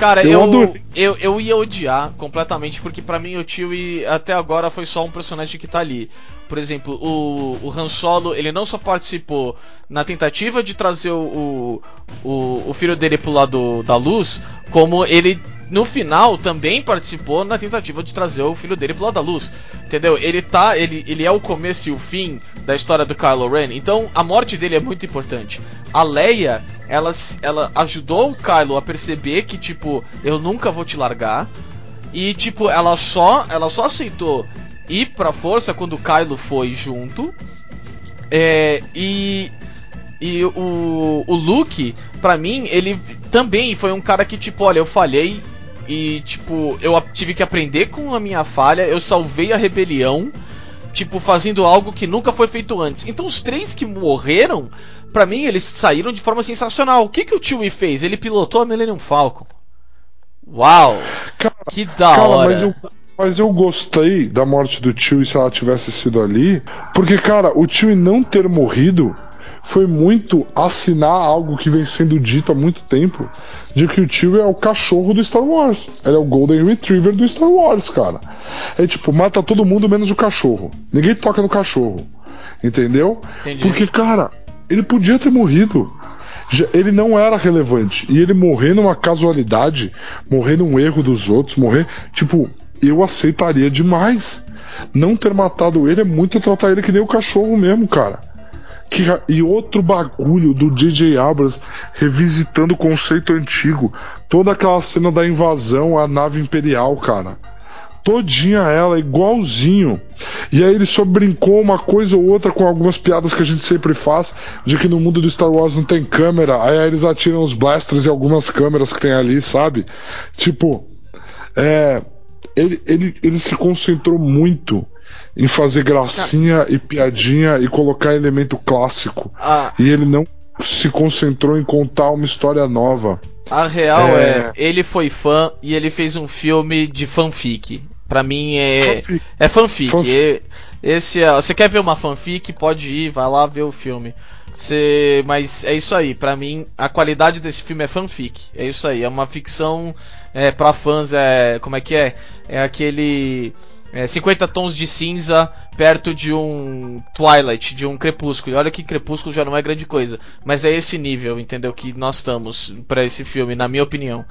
S2: Cara, eu, eu, eu, eu, ia odiar completamente, porque para mim o Chewie até agora foi só um personagem que tá ali. Por exemplo, o, o Han Solo, ele não só participou na tentativa de trazer o, o, o filho dele pro lado da luz, como ele no final também participou na tentativa de trazer o filho dele pro lado da luz. Entendeu? Ele tá. Ele, ele é o começo e o fim da história do Kylo Ren. Então a morte dele é muito importante. A Leia, ela, ela ajudou o Kylo a perceber que, tipo, eu nunca vou te largar. E, tipo, ela só, ela só aceitou ir pra força quando o Kylo foi junto. É, e e o, o Luke, pra mim, ele também foi um cara que, tipo, olha, eu falhei, e, tipo, eu tive que aprender com a minha falha, eu salvei a rebelião, tipo, fazendo algo que nunca foi feito antes. Então, os três que morreram, para mim, eles saíram de forma sensacional. O que, que o Chewie fez? Ele pilotou a Millennium Falcon. Uau! Cara, que da cara, hora!
S3: Mas eu, mas eu gostei da morte do Chewie se ela tivesse sido ali, porque, cara, o Chewie não ter morrido foi muito assinar algo que vem sendo dito há muito tempo, de que o tio é o cachorro do Star Wars. Ele é o Golden Retriever do Star Wars, cara. É tipo, mata todo mundo menos o cachorro. Ninguém toca no cachorro. Entendeu?
S2: Entendi.
S3: Porque, cara, ele podia ter morrido. Ele não era relevante. E ele morrer numa casualidade, morrer num erro dos outros, morrer. Tipo, eu aceitaria demais. Não ter matado ele é muito tratar ele que nem o cachorro mesmo, cara. Que e outro bagulho do J.J. Abrams revisitando o conceito antigo. Toda aquela cena da invasão à nave imperial, cara. Todinha ela, igualzinho. E aí ele só brincou uma coisa ou outra com algumas piadas que a gente sempre faz, de que no mundo do Star Wars não tem câmera, aí eles atiram os blasters e algumas câmeras que tem ali, sabe? Tipo, é, ele, ele, ele se concentrou muito em fazer gracinha e piadinha e colocar elemento clássico.
S2: A,
S3: E ele não se concentrou em contar uma história nova.
S2: A real é...
S3: É.
S2: ele foi fã e ele fez um filme de fanfic. Pra mim é.
S3: Fanfic.
S2: É fanfic.
S3: Fanfic.
S2: Esse é, você quer ver uma fanfic? Pode ir, vai lá ver o filme. Você, mas é isso aí. Pra mim, a qualidade desse filme é fanfic. É isso aí. É uma ficção é, para fãs. É como é que é? É aquele é, 50 tons de cinza perto de um Twilight, de um Crepúsculo. E Olha que Crepúsculo já não é grande coisa, mas é esse nível, entendeu? Que nós estamos pra esse filme, na minha opinião.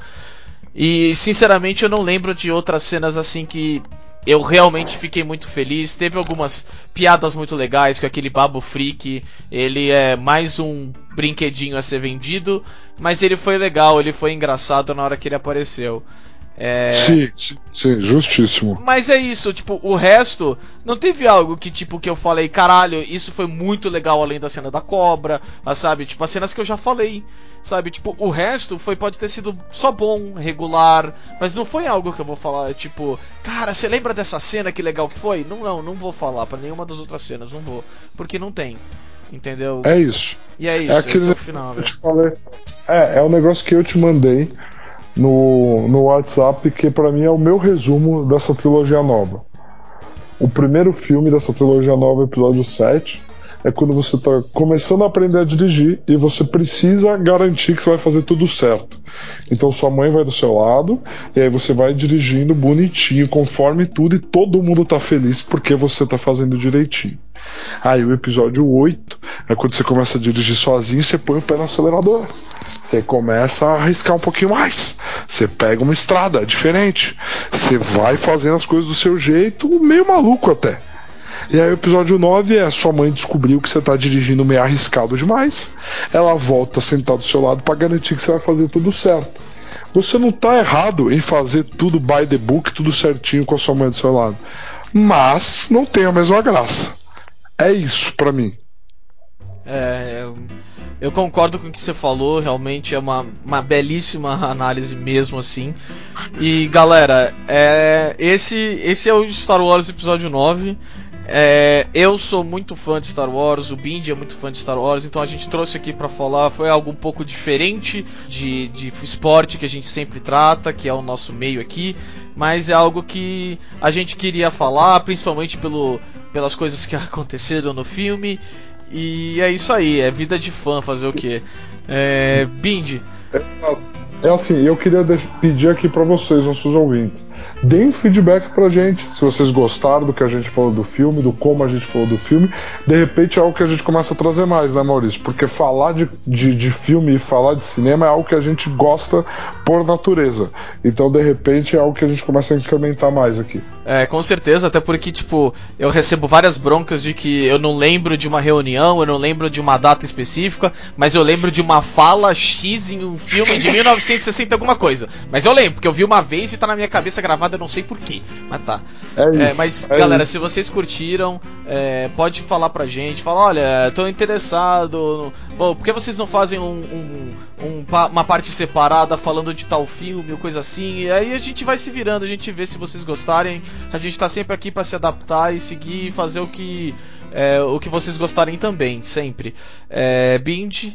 S2: E sinceramente eu não lembro de outras cenas assim que eu realmente fiquei muito feliz. Teve algumas piadas muito legais com aquele Babo Freak. Ele é mais um brinquedinho a ser vendido, mas ele foi legal, ele foi engraçado na hora que ele apareceu. É...
S3: Sim, sim, sim, justíssimo.
S2: Mas é isso, tipo, o resto não teve algo que, tipo, que eu falei, caralho, isso foi muito legal além da cena da cobra, ah, sabe? Tipo, as cenas que eu já falei, sabe? Tipo, o resto foi, pode ter sido só bom, regular, mas não foi algo que eu vou falar, tipo, cara, você lembra dessa cena que legal que foi? Não, não, não vou falar pra nenhuma das outras cenas, não vou, porque não tem, entendeu?
S3: É isso.
S2: E é isso,
S3: É aquele
S2: é o final, velho.
S3: te falei. É, é o negócio que eu te mandei no, no WhatsApp, que pra mim é o meu resumo dessa trilogia nova. O primeiro filme dessa trilogia nova, episódio 7, é quando você tá começando a aprender a dirigir e você precisa garantir que você vai fazer tudo certo. Então sua mãe vai do seu lado e aí você vai dirigindo bonitinho, conforme tudo, e todo mundo tá feliz porque você tá fazendo direitinho. Aí o episódio 8 é quando você começa a dirigir sozinho você põe o pé no acelerador. Você começa a arriscar um pouquinho mais. Você pega uma estrada diferente. Você vai fazendo as coisas do seu jeito, meio maluco até. E aí o episódio 9 é sua mãe descobriu que você tá dirigindo meio arriscado demais. Ela volta a sentar do seu lado para garantir que você vai fazer tudo certo. Você não tá errado em fazer tudo by the book, tudo certinho com a sua mãe do seu lado. Mas não tem a mesma graça. É isso pra mim.
S2: É, eu, eu concordo com o que você falou, realmente é uma, uma belíssima análise mesmo assim. E galera, é, esse, esse é o Star Wars Episódio 9. É, eu sou muito fã de Star Wars, o Bindi é muito fã de Star Wars, então a gente trouxe aqui pra falar. Foi algo um pouco diferente de, de esporte que a gente sempre trata, que é o nosso meio aqui, mas é algo que a gente queria falar, principalmente pelo, pelas coisas que aconteceram no filme. E é isso aí, é vida de fã fazer o quê? É, Bindi,
S3: É assim, eu queria pedir aqui pra vocês, nossos ouvintes, deem feedback pra gente, se vocês gostaram do que a gente falou do filme, do como a gente falou do filme, de repente é algo que a gente começa a trazer mais, né, Maurício? Porque falar de, de, de filme e falar de cinema é algo que a gente gosta por natureza. Então, de repente, é algo que a gente começa a incrementar mais aqui.
S2: É, com certeza, até porque, tipo, eu recebo várias broncas de que eu não lembro de uma reunião, eu não lembro de uma data específica, mas eu lembro de uma fala X em um filme de 1960 alguma coisa. Mas eu lembro, porque eu vi uma vez e tá na minha cabeça gravada, eu não sei porquê. Mas tá.
S3: É.
S2: É, mas,
S3: é
S2: galera,
S3: isso.
S2: se vocês curtiram, é, pode falar pra gente. Fala, olha, tô interessado. Pô, por que vocês não fazem um, um- um uma parte separada falando de tal filme ou coisa assim? E aí a gente vai se virando, a gente vê se vocês gostarem. A gente tá sempre aqui pra se adaptar e seguir e fazer o que, é, o que vocês gostarem também, sempre. É, Bind.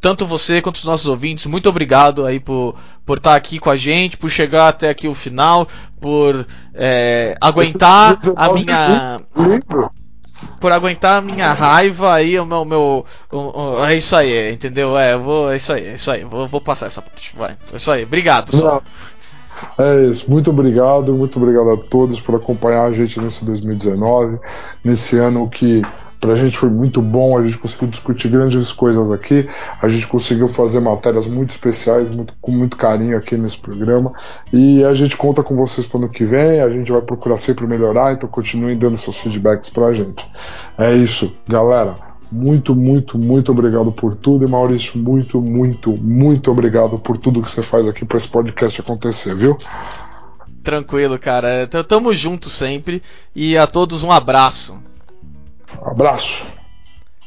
S2: Tanto você quanto os nossos ouvintes, muito obrigado aí por por estar aqui com a gente, por chegar até aqui o final, por é, aguentar a minha por aguentar a minha raiva aí, o meu. meu o, o, é isso aí, entendeu? É, eu vou, é isso aí, é isso aí. Vou, vou passar essa parte. Vai, é isso aí. Obrigado. Só.
S3: É isso, muito obrigado, muito obrigado a todos por acompanhar a gente nesse 2019, nesse ano que Pra gente foi muito bom, a gente conseguiu discutir grandes coisas aqui, a gente conseguiu fazer matérias muito especiais, muito, com muito carinho aqui nesse programa. E a gente conta com vocês para o ano que vem, a gente vai procurar sempre melhorar, então continuem dando seus feedbacks pra gente. É isso, galera. Muito, muito, muito obrigado por tudo. E Maurício, muito, muito, muito obrigado por tudo que você faz aqui para esse podcast acontecer, viu?
S2: Tranquilo, cara. Tamo junto sempre. E a todos um abraço.
S3: Abraço.